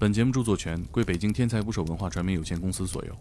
本节目著作权归北京天才捕手文化传媒有限公司所有。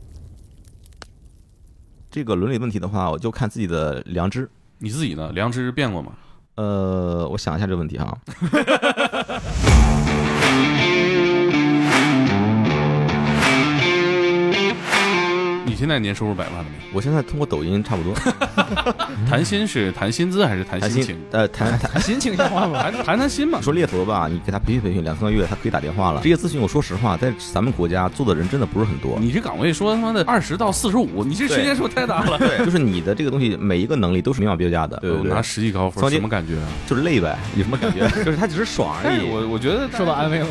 这个伦理问题的话，我就看自己的良知。你自己呢？良知变过吗？呃，我想一下这个问题哈。你现在年收入百万了没？我现在通过抖音差不多 谈心是谈薪资还是谈谈心情？呃谈谈。心情像话吗？谈谈谈心嘛。说猎头吧，你给他培训培训两三个月，他可以打电话了。职业咨询，我说实话，在咱们国家做的人真的不是很多。你这岗位说他妈的二十到四十五，你这区间数太大了。对，就是你的这个东西，每一个能力都是明码标价的，对我拿？十级高分，什么感觉啊？就是累呗，有什么感觉？就是他只是爽而哎，已。我我觉得受到安慰了。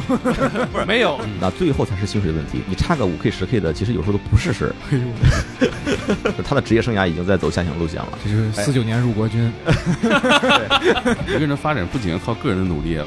不是没有，那最后才是薪水的问题。你差个五 K 十 K 的，其实有时候都不是事儿。他的职业生涯已经在走下行路线了。这是四九年入国军，一个人的发展不仅要靠个人的努力，啊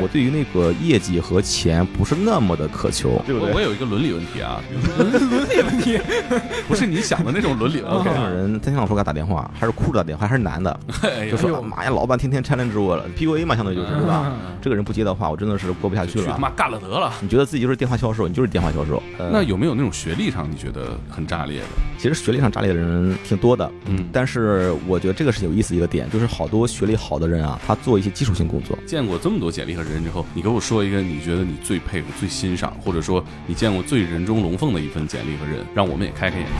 我对于那个业绩和钱不是那么的渴求，对我我有一个伦理问题啊，比如说伦理问题，不是你想的那种伦理问题这种啊。人天天老说给他打电话，还是哭着打电话，还是男的，哎就说妈呀，老板天天 challenge 我了，PUA 嘛，相当于就是对吧？这个人不接的话，我真的是过不下去了。去他妈干了得了。你觉得自己就是电话销售，你就是电话销售。呃那有没有那种学历上你觉得很炸裂的？其实学历上炸裂的人挺多的，嗯但是我觉得这个是有意思一个点，就是好多学历好的人啊，他做一些基础性工作。见过这么多简历和人之后，你给我说一个你觉得你最佩服、最欣赏，或者说你见过最人中龙凤的一份简历和人，让我们也开开眼界。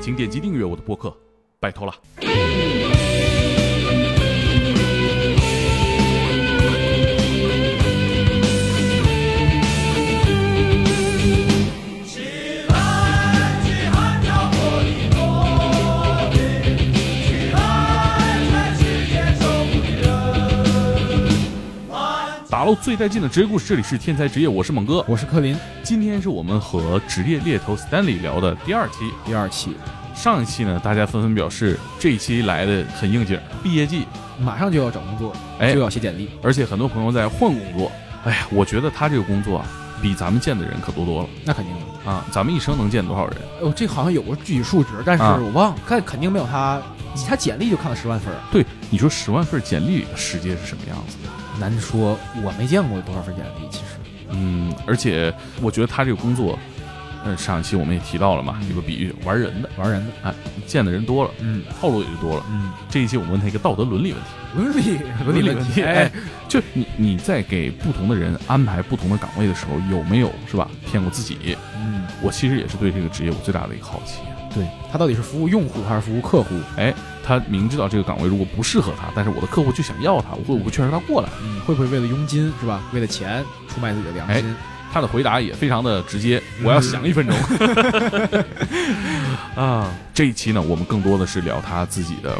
请点击订阅我的播客，拜托了。打捞最带劲的职业故事，这里是天才职业，我是猛哥。我是柯林，今天是我们和职业猎头 Stanley 聊的第二期。第二期上一期呢，大家纷纷表示这一期来的很应景，毕业季，马上就要找工作，哎就要写简历。而且很多朋友在换工作。哎呀，我觉得他这个工作啊，比咱们见的人可多多了那肯定的。啊！咱们一生能见多少人？哦，这好像有个具体数值，但是啊我忘了，但肯定没有他，他简历就看了十万份儿，对，你说十万份简历世界是什么样子的？难说。我没见过多少份简历，其实嗯，而且我觉得他这个工作，嗯，上一期我们也提到了嘛，有个比喻，玩人的，玩人的。哎，见的人多了，嗯套路也就多了。嗯，这一期我们问他一个道德伦理问题。伦理伦理问题，哎哎，，就你你在给不同的人安排不同的岗位的时候，有没有是吧骗过自己？嗯，我其实也是对这个职业我最大的一个好奇。对他到底是服务用户还是服务客户？哎，他明知道这个岗位如果不适合他，但是我的客户就想要他，我会不会劝说他过来？嗯，会不会为了佣金是吧？为了钱出卖自己的良心？他的回答也非常的直接，我要想一分钟。啊，这一期呢，我们更多的是聊他自己的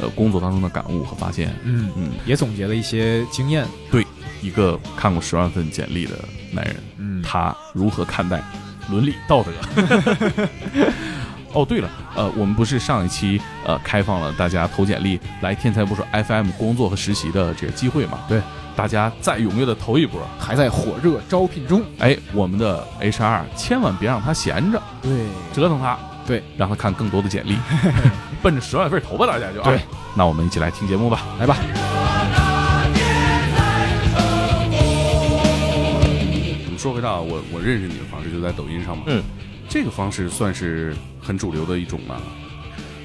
呃工作当中的感悟和发现。嗯嗯，也总结了一些经验。对一个看过十万份简历的男人，嗯他如何看待伦理道德？哦，对了，呃，我们不是上一期呃开放了大家投简历来天才不说 FM 工作和实习的这个机会嘛？对，大家再踊跃的投一波。还在火热招聘中。哎，我们的 HR 千万别让他闲着，对，折腾他，对，让他看更多的简历，奔着十万份投吧，大家就啊。对，那我们一起来听节目吧。来吧。我们说回到我我认识你的方式，就在抖音上嘛。嗯，这个方式算是很主流的一种吗？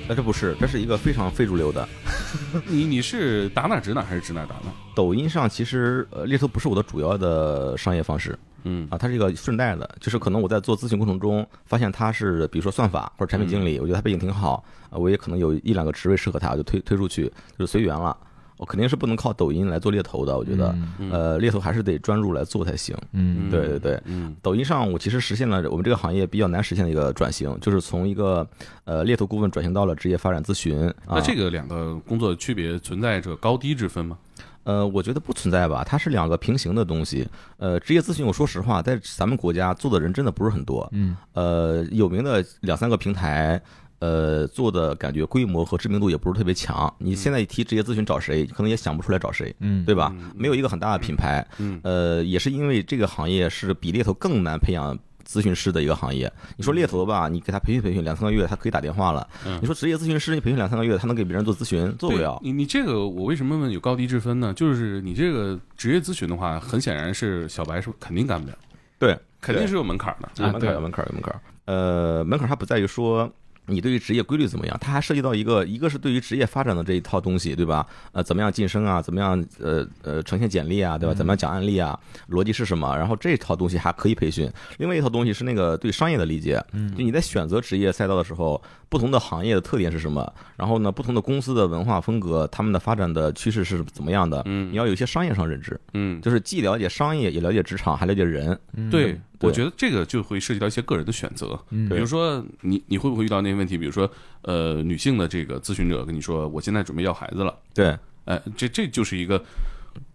那这不是，这是一个非常非主流的。你你是打哪指哪还是指哪打哪？抖音上其实呃猎头不是我的主要的商业方式嗯啊，它是一个顺带的，就是可能我在做咨询过程中发现他是比如说算法或者产品经理，我觉得他背景挺好啊，我也可能有一两个职位适合他，我就推推出去，就是随缘了。我肯定是不能靠抖音来做猎头的，我觉得，嗯呃，猎头还是得专注来做才行。嗯对对对，嗯抖音上我其实实现了我们这个行业比较难实现的一个转型，就是从一个呃猎头顾问转型到了职业发展咨询。啊、那这个两个工作的区别存在着高低之分吗？呃，我觉得不存在吧，它是两个平行的东西。呃，职业咨询，我说实话，在咱们国家做的人真的不是很多。嗯呃，有名的两三个平台，呃，做的感觉规模和知名度也不是特别强。你现在一提职业咨询找谁，可能也想不出来找谁，嗯对吧嗯？没有一个很大的品牌。嗯呃，也是因为这个行业是比猎头更难培养咨询师的一个行业。你说猎头吧，你给他培训培训两三个月，他可以打电话了。嗯你说职业咨询师，你培训两三个月，他能给别人做咨询，做不了。你你这个我为什么问有高低之分呢？就是你这个职业咨询的话，很显然是小白是肯定干不了，对，肯定是有门槛的。有门槛，有门槛，有门槛。呃，门槛它不在于说你对于职业规律怎么样，它还涉及到一个，一个是对于职业发展的这一套东西，对吧？呃，怎么样晋升啊？怎么样呃呃呈现简历啊，对吧？怎么样讲案例啊？逻辑是什么？然后这套东西还可以培训。另外一套东西是那个对商业的理解，就你在选择职业赛道的时候，不同的行业的特点是什么？然后呢，不同的公司的文化风格，他们的发展的趋势是怎么样的？嗯你要有一些商业上认知，嗯，就是既了解商业，也了解职场，还了解人。对，对我觉得这个就会涉及到一些个人的选择。嗯比如说你你会不会遇到那些问题？比如说呃，女性的这个咨询者跟你说，我现在准备要孩子了，对，哎，这这就是一个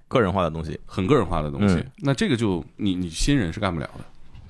个人化的东西。很个人化的东西。嗯那这个就你你新人是干不了的。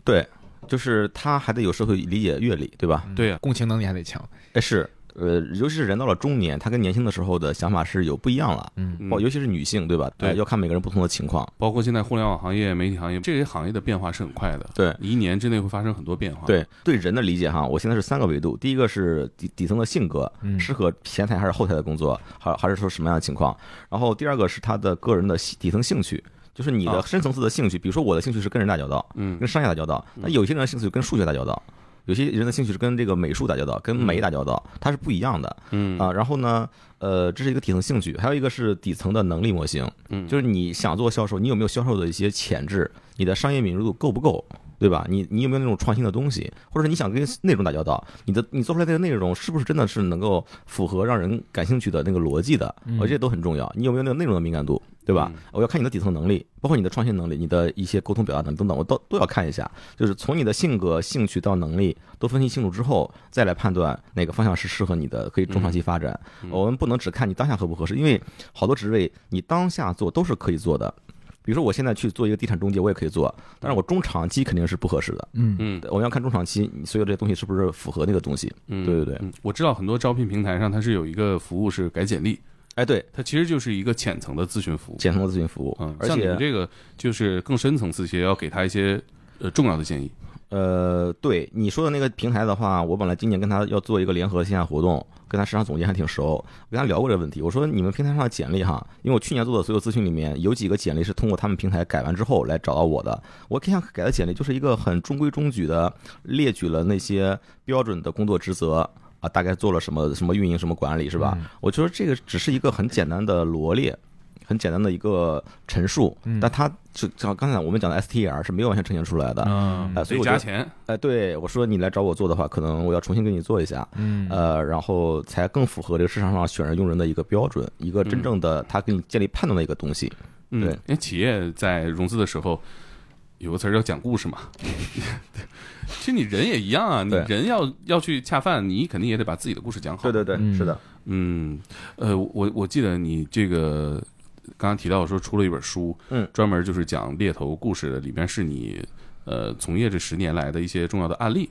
对，就是他还得有社会理解阅历，对吧？对呀、共情能力还得强。哎，是，呃，尤其是人到了中年，他跟年轻的时候的想法是有不一样了。嗯尤其是女性，对吧？对呃要看每个人不同的情况。包括现在互联网行业、媒体行业这些行业的变化是很快的，对一年之内会发生很多变化。，对对人的理解哈，我现在是三个维度。第一个是底底层的性格，嗯适合前台还是后台的工作，还还是说什么样的情况？然后第二个是他的个人的底层兴趣，就是你的啊深层次的兴趣。比如说我的兴趣是跟人打交道，嗯跟商业打交道，那有些人的兴趣跟数学打交道。有些人的兴趣是跟这个美术打交道，跟美打交道，它是不一样的。嗯啊，然后呢，呃，这是一个底层兴趣，还有一个是底层的能力模型，嗯就是你想做销售，你有没有销售的一些潜质，你的商业敏锐度够不够，对吧？你你有没有那种创新的东西，或者是你想跟内容打交道，你的你做出来的内容是不是真的是能够符合让人感兴趣的那个逻辑的？我觉得都很重要。你有没有那个内容的敏感度，对吧？我要看你的底层能力，包括你的创新能力，你的一些沟通表达能力等等，我都都要看一下。就是从你的性格、兴趣到能力都分析清楚之后，再来判断哪个方向是适合你的，可以中长期发展。我们不能只看你当下合不合适，因为好多职位你当下做都是可以做的。比如说，我现在去做一个地产中介，我也可以做，但是我中长期肯定是不合适的。嗯嗯我们要看中长期，你所有这些东西是不是符合那个东西？嗯，对对对嗯，我知道很多招聘平台上它是有一个服务是改简历，哎，对，它其实就是一个浅层的咨询服务。浅层的咨询服务，嗯，而像你们且这个就是更深层次些，要给他一些呃重要的建议。呃，对你说的那个平台的话，我本来今年跟他要做一个联合线下活动，跟他市场总监还挺熟，我跟他聊过这个问题。我说你们平台上的简历哈，因为我去年做的所有咨询里面，有几个简历是通过他们平台改完之后来找到我的。我看改的简历就是一个很中规中矩的，列举了那些标准的工作职责。啊，大概做了什么什么运营什么管理是吧？我觉得这个只是一个很简单的罗列，很简单的一个陈述，但它就像刚才我们讲的 STR 是没有完全呈现出来的。嗯呃，所以我觉得加钱。哎，对我说你来找我做的话，可能我要重新给你做一下，嗯呃，然后才更符合这个市场上选人用人的一个标准，一个真正的他给你建立判断的一个东西。嗯，对因为企业在融资的时候有个词儿叫讲故事嘛。其实你人也一样啊，你人要要去恰饭，你肯定也得把自己的故事讲好。对对对，嗯是的，嗯，呃，我我记得你这个刚刚提到说出了一本书，嗯，专门就是讲猎头故事的，里面是你呃从业这十年来的一些重要的案例。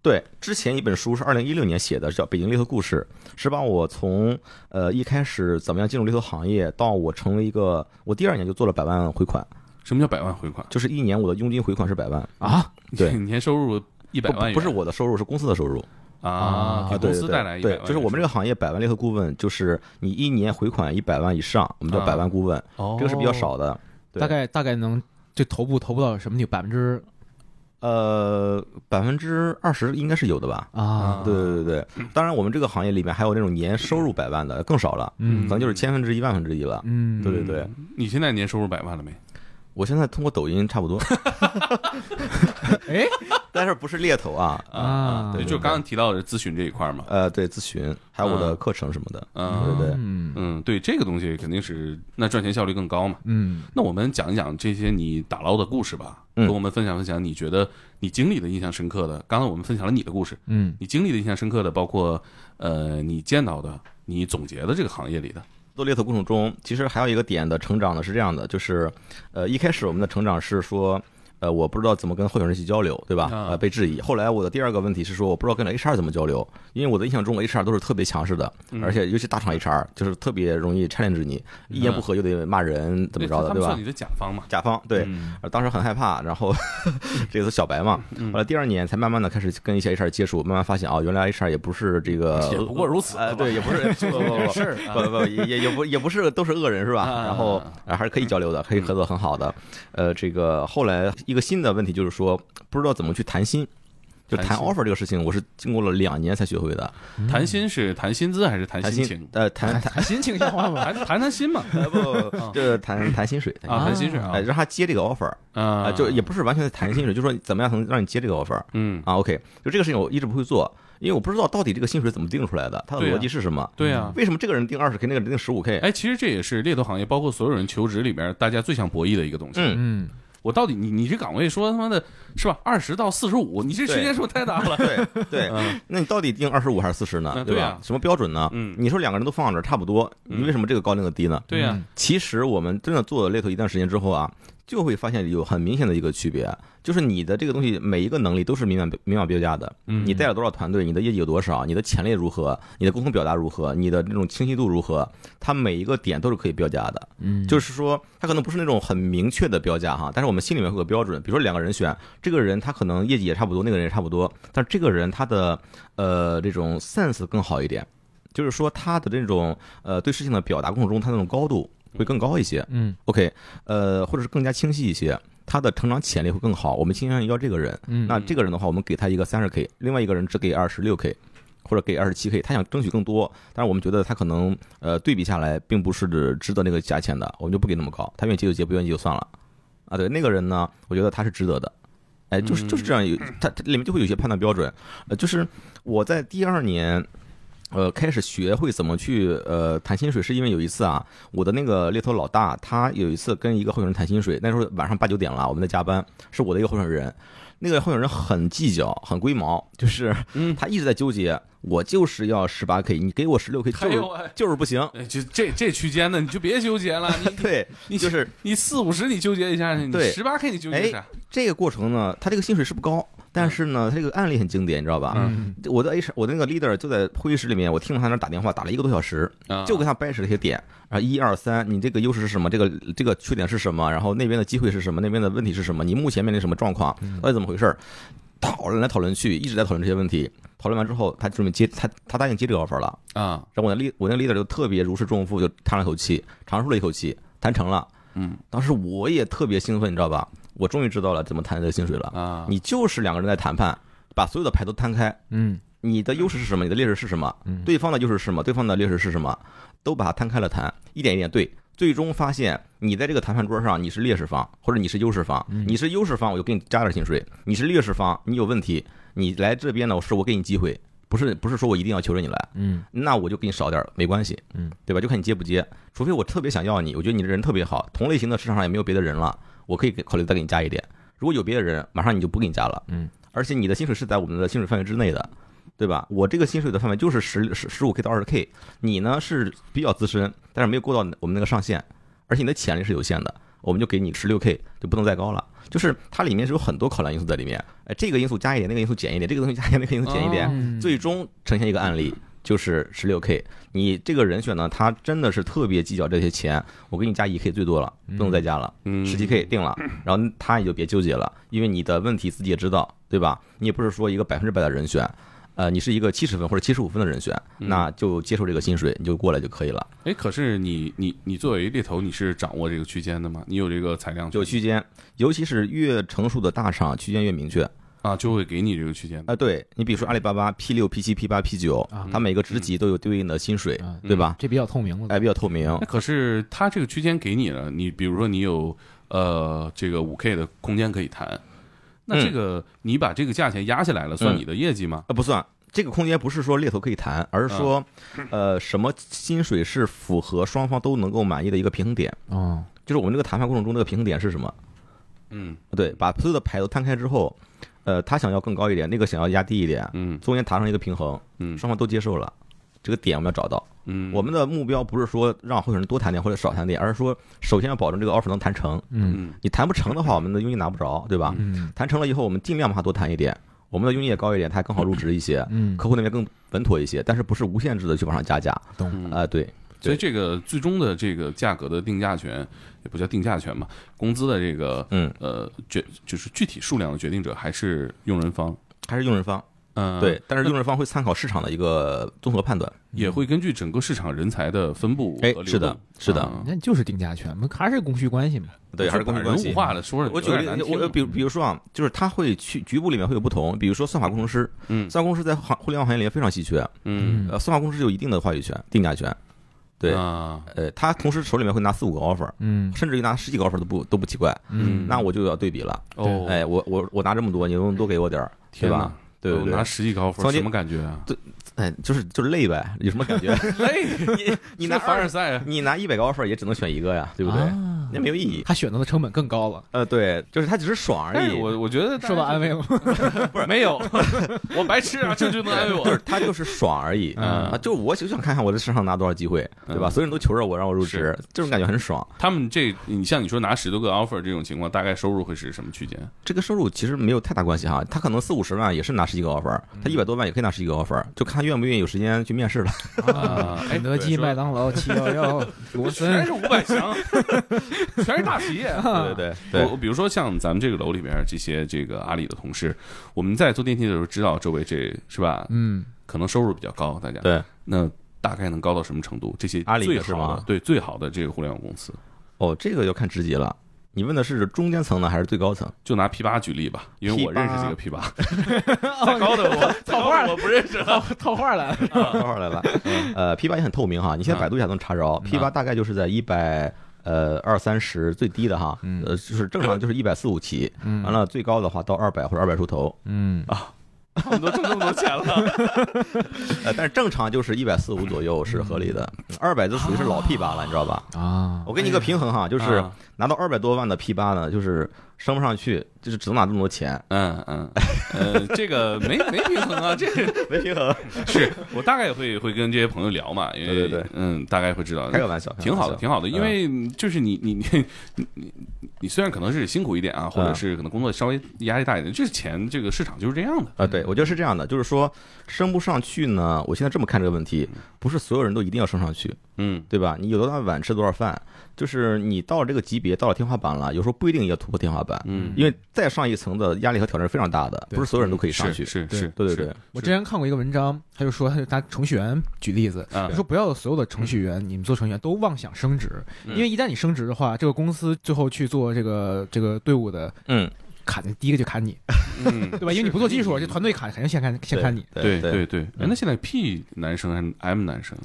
对，之前一本书是二零一六年写的，叫《北京猎头故事》，是把我从呃一开始怎么样进入猎头行业，到我成为一个，我第二年就做了百万回款，什么叫百万回款？就是一年我的佣金回款是百万，啊，对。年收入一百万元，不是我的收入，是公司的收入。啊，啊给公司带来一百万，对就是我们这个行业百万猎头顾问，就是你一年回款一百万以上，我们叫啊百万顾问，哦这个是比较少的。对大概大概能就头部投部到什么地百分之呃，百分之二十应该是有的吧？啊，对对对对，当然我们这个行业里面还有那种年收入百万的更少了，嗯可能就是千分之一、万分之一了。嗯，对对对，你现在年收入百万了没？我现在通过抖音差不多，哎但是不是猎头啊？啊对，就刚刚提到的咨询这一块嘛。呃，对，咨询还有我的嗯课程什么的。嗯对对对，嗯嗯，对，这个东西肯定是那赚钱效率更高嘛。嗯那我们讲一讲这些你打捞的故事吧，嗯跟我们分享分享你觉得你经历的印象深刻的。刚才我们分享了你的故事，嗯你经历的印象深刻的包括呃你见到的、你总结的这个行业里的。做猎头过程中，其实还有一个点的成长呢是这样的，就是呃一开始我们的成长是说。呃，我不知道怎么跟候选人去交流，对吧？啊呃，被质疑。后来我的第二个问题是说，我不知道跟 HR 怎么交流，因为我的印象中 HR 都是特别强势的，嗯而且尤其大厂 HR 就是特别容易 challenge 你，一言不合就得骂人，怎么着的，对吧？你的甲方嘛？甲方对，当时很害怕，然后 这个是小白嘛，嗯后来第二年才慢慢的开始跟一些 HR 接触，慢慢发现哦，原来 HR 也不是这个，也不过如此呃，对，也不是，不不不也也也不也不是都是恶人是吧？啊然后呃还是可以交流的，可以合作很好的。呃，这个后来一个新的问题就是说，不知道怎么去谈薪。就谈 offer 这个事情，我是经过了两年才学会的。谈薪是谈薪资还是谈谈心情？呃，谈 谈谈心情像话吗？谈谈谈心嘛？呃不不不，这谈谈薪水啊，谈薪水啊哎，让他接这个 offer 啊啊，就也不是完全在谈薪水，就是说怎么样能让你接这个 offer 嗯，啊？OK，就这个事情我一直不会做，因为我不知道到底这个薪水怎么定出来的，它的逻辑是什么？对啊。为什么这个人定二十 k，那个人定十五 k？哎，其实这也是猎头行业，包括所有人求职里边，大家最想博弈的一个东西。嗯，嗯，我到底你你这岗位说他妈的是吧？二十到四十五，你这区间是不是太大了？对 对，嗯那你到底定二十五还是四十呢？对吧嗯对啊？什么标准呢？嗯你说两个人都放这差不多，你为什么这个高那个低呢？对呀，其实我们真的做了猎头一段时间之后啊，就会发现有很明显的一个区别，就是你的这个东西每一个能力都是明码明码标价的。嗯你带了多少团队，你的业绩有多少，你的潜力如何，你的沟通表达如何，你的这种清晰度如何，它每一个点都是可以标价的。嗯，就是说，它可能不是那种很明确的标价哈，但是我们心里面会有个标准。比如说两个人选，这个人他可能业绩也差不多，那个人也差不多，但是这个人他的呃这种 sense 更好一点，就是说他的这种呃对事情的表达过程中，他那种高度会更高一些。嗯 OK，呃，或者是更加清晰一些，他的成长潜力会更好。我们倾向于要这个人。嗯那这个人的话，我们给他一个三十 K，另外一个人只给二十六 K，或者给二十七 K，他想争取更多，但是我们觉得他可能呃对比下来并不是值得那个价钱的，我们就不给那么高，他愿意接就接，不愿意就算了。啊，对，那个人呢，我觉得他是值得的。哎，就是就是这样有，他它里面就会有一些判断标准。呃，就是我在第二年。呃，开始学会怎么去呃谈薪水，是因为有一次啊，我的那个猎头老大，他有一次跟一个候选人谈薪水，那时候晚上八九点了，我们在加班，是我的一个候选人，那个候选人很计较，很龟毛，就是嗯他一直在纠结，我就是要十八 k，你给我十六 k 就就是不行，哎，就这这区间的你就别纠结了，你 对，你就是你四五十你纠结一下，你对。十八 K 你纠结一下？这个过程呢，他这个薪水是不高，但是呢，他这个案例很经典，你知道吧？嗯我的 H 我的那个 leader 就在会议室里面，我听到他那打电话，打了一个多小时，啊就跟他掰扯这些点啊，一二三，你这个优势是什么？这个这个缺点是什么？然后那边的机会是什么？那边的问题是什么？你目前面临什么状况？到底怎么回事？讨论来讨论去，一直在讨论这些问题。讨论完之后，他准备接他他答应接这个 offer 了。啊，然后我那 lead 我那 leader 就特别如释重负，就叹了口气，长舒了一口气，谈成了。嗯当时我也特别兴奋，你知道吧？我终于知道了怎么谈这个薪水了。啊，你就是两个人在谈判，把所有的牌都摊开，嗯你的优势是什么？你的劣势是什么？嗯对方的优势是什么？对方的劣势是什么？都把它摊开了谈，一点一点对，最终发现你在这个谈判桌上你是劣势方，或者你是优势方。嗯你是优势方，我就给你加点薪水；你是劣势方，你有问题，你来这边呢，是我给你机会，不是不是说我一定要求着你来，嗯那我就给你少点儿没关系，嗯，对吧？就看你接不接，除非我特别想要你，我觉得你这人特别好，同类型的市场上也没有别的人了，我可以给考虑再给你加一点。如果有别的人，马上你就不给你加了，嗯，而且你的薪水是在我们的薪水范围之内的，对吧？我这个薪水的范围就是十十十五 k 到二十 k，你呢是比较资深，但是没有过到我们那个上限，而且你的潜力是有限的，我们就给你十六 k，就不能再高了。就是它里面是有很多考量因素在里面，哎，这个因素加一点，那个因素减一点，这个东西加一点，那个因素减一点，嗯最终呈现一个案例，就是十六 k。你这个人选呢，他真的是特别计较这些钱，我给你加一 k 最多了，不能再加了，嗯十七 k 定了，然后他也就别纠结了，因为你的问题自己也知道，对吧？你也不是说一个百分之百的人选。呃，你是一个七十分或者七十五分的人选，嗯那就接受这个薪水，你就过来就可以了。哎，可是你你你作为猎头，你是掌握这个区间的吗？你有这个裁量权就区间，尤其是越成熟的大厂，区间越明确。啊，就会给你这个区间啊、对你比如说阿里巴巴 P 六、P 七、P 八、P 九啊，它每个职级都有对应的薪水，啊对吧？这比较透明了。哎，比较透明那。可是它这个区间给你了，你比如说你有呃这个五 K 的空间可以谈，那这个你把这个价钱压下来了，算你的业绩吗？啊，不算。这个空间不是说猎头可以谈，而是说，呃，什么薪水是符合双方都能够满意的一个平衡点。哦，就是我们这个谈判过程中，这个平衡点是什么？嗯对，把所有的牌都摊开之后，呃，他想要更高一点，那个想要压低一点，嗯。中间达成一个平衡，嗯。双方都接受了，这个点我们要找到。嗯，我们的目标不是说让候选人多谈点或者少谈点，而是说首先要保证这个 offer 能谈成。嗯。嗯。你谈不成的话，我们的佣金拿不着，对吧？嗯。谈成了以后，我们尽量把它多谈一点，我们的佣金也高一点，它还更好入职一些，嗯，客户那边更稳妥一些，但是不是无限制的去往上加价。懂。嗯啊、对，所以这个最终的这个价格的定价权，也不叫定价权嘛，工资的这个嗯，呃决就是具体数量的决定者还是用人方。还是用人方，嗯，对，，但是用人方会参考市场的一个综合判断，也会根据整个市场人才的分布和流动。哎是的是的啊那就是定价权嘛，还是供需关系嘛。对，还是供需关系人物。化的说，我举个例子，我比如比如说啊，就是他会去局部里面会有不同，比如说算法工程师，嗯算法工程师在行互联网行业里面非常稀缺，嗯呃，算法工程师有一定的话语权、定价权，对，啊。呃，他同时手里面会拿四五个 offer，嗯。甚至于拿十几个 offer 都不都不奇怪，嗯。那我就要对比了，哦，哎，我我我拿这么多，你能不能多给我点儿，对吧？对对对我拿，十几个 offer 什么感觉啊？哎，就是就是累呗，有什么感觉？累，你你拿凡尔赛啊，你拿一百个 offer 也只能选一个呀，对不对？啊那没有意义。他选择的成本更高了，呃，对，就是他只是爽而已。我我觉得受到安慰了吗？不是没有，我白痴啊，这就能安慰我。就是他就是爽而已嗯啊！就我就想看看我在市场拿多少机会，对吧？嗯所有人都求着我让我入职，这种感觉很爽。他们这，你像你说拿十多个 offer 这种情况，大概收入会是什么区间？这个收入其实没有太大关系哈，他可能四五十万也是拿十几个 offer，他一百多万也可以拿十几个 offer，就看愿不愿意有时间去面试了。啊，哎肯德基、麦当劳、七幺幺、罗森全是五百强，全是大企业。对对对对，我比如说像咱们这个楼里边这些这个阿里的同事，我们在坐电梯的时候知道周围这是吧？嗯，可能收入比较高，大家对那大概能高到什么程度？这些阿里的最好是吗的对最好的这个互联网公司，哦，这个要看职级了。你问的是中间层呢，还是最高层？就拿 P 八举例吧，因为我认识几个 P 八，再高的我再高的我不认识了。套话了。套话来了。呃，P 八也很透明哈，你现在百度一下都能查着。P 八大概就是在一百呃二三十最低的哈，嗯呃就是正常就是一百四五起，嗯完了最高的话到二百或者二百出头，嗯他们都挣这么多钱了，呃，但是正常就是一百四五左右是合理的，二百就属于是老 P 八了，你知道吧？啊。我给你一个平衡哈，就是啊。拿到二百多万的 P 八呢，就是升不上去，就是只能拿这么多钱，嗯嗯呃，这个没没平衡啊，这个没平衡。是我大概也会会跟这些朋友聊嘛，因为对对对。嗯，大概会知道，开个玩笑，挺好的，挺好的，因嗯为就是你你你你你你虽然可能是辛苦一点啊，或者嗯。是可能工作稍微压力大一点，就是钱这个市场就是这样的，啊，对，我觉得是这样的，就是说升不上去呢，我现在这么看这个问题，不是所有人都一定要升上去，嗯。对吧？你有多大碗吃多少饭，就是你到了这个级别，到了天花板了，有时候不一定要突破天花板，嗯，因为再上一层的压力和挑战是非常大的，不是所有人都可以上去。对是是对对对，我之前看过一个文章，他就说，他就拿程序员举例子，啊。他说不要所有的程序员，你们做程序员都妄想升职，嗯。因为一旦你升职的话，这个公司最后去做这个这个队伍的嗯，砍，第一个就砍你，嗯，对吧？因为你不做技术，这团队砍肯定先砍先砍你。对对对对，哎，那现在 P 男生还是 M 男生？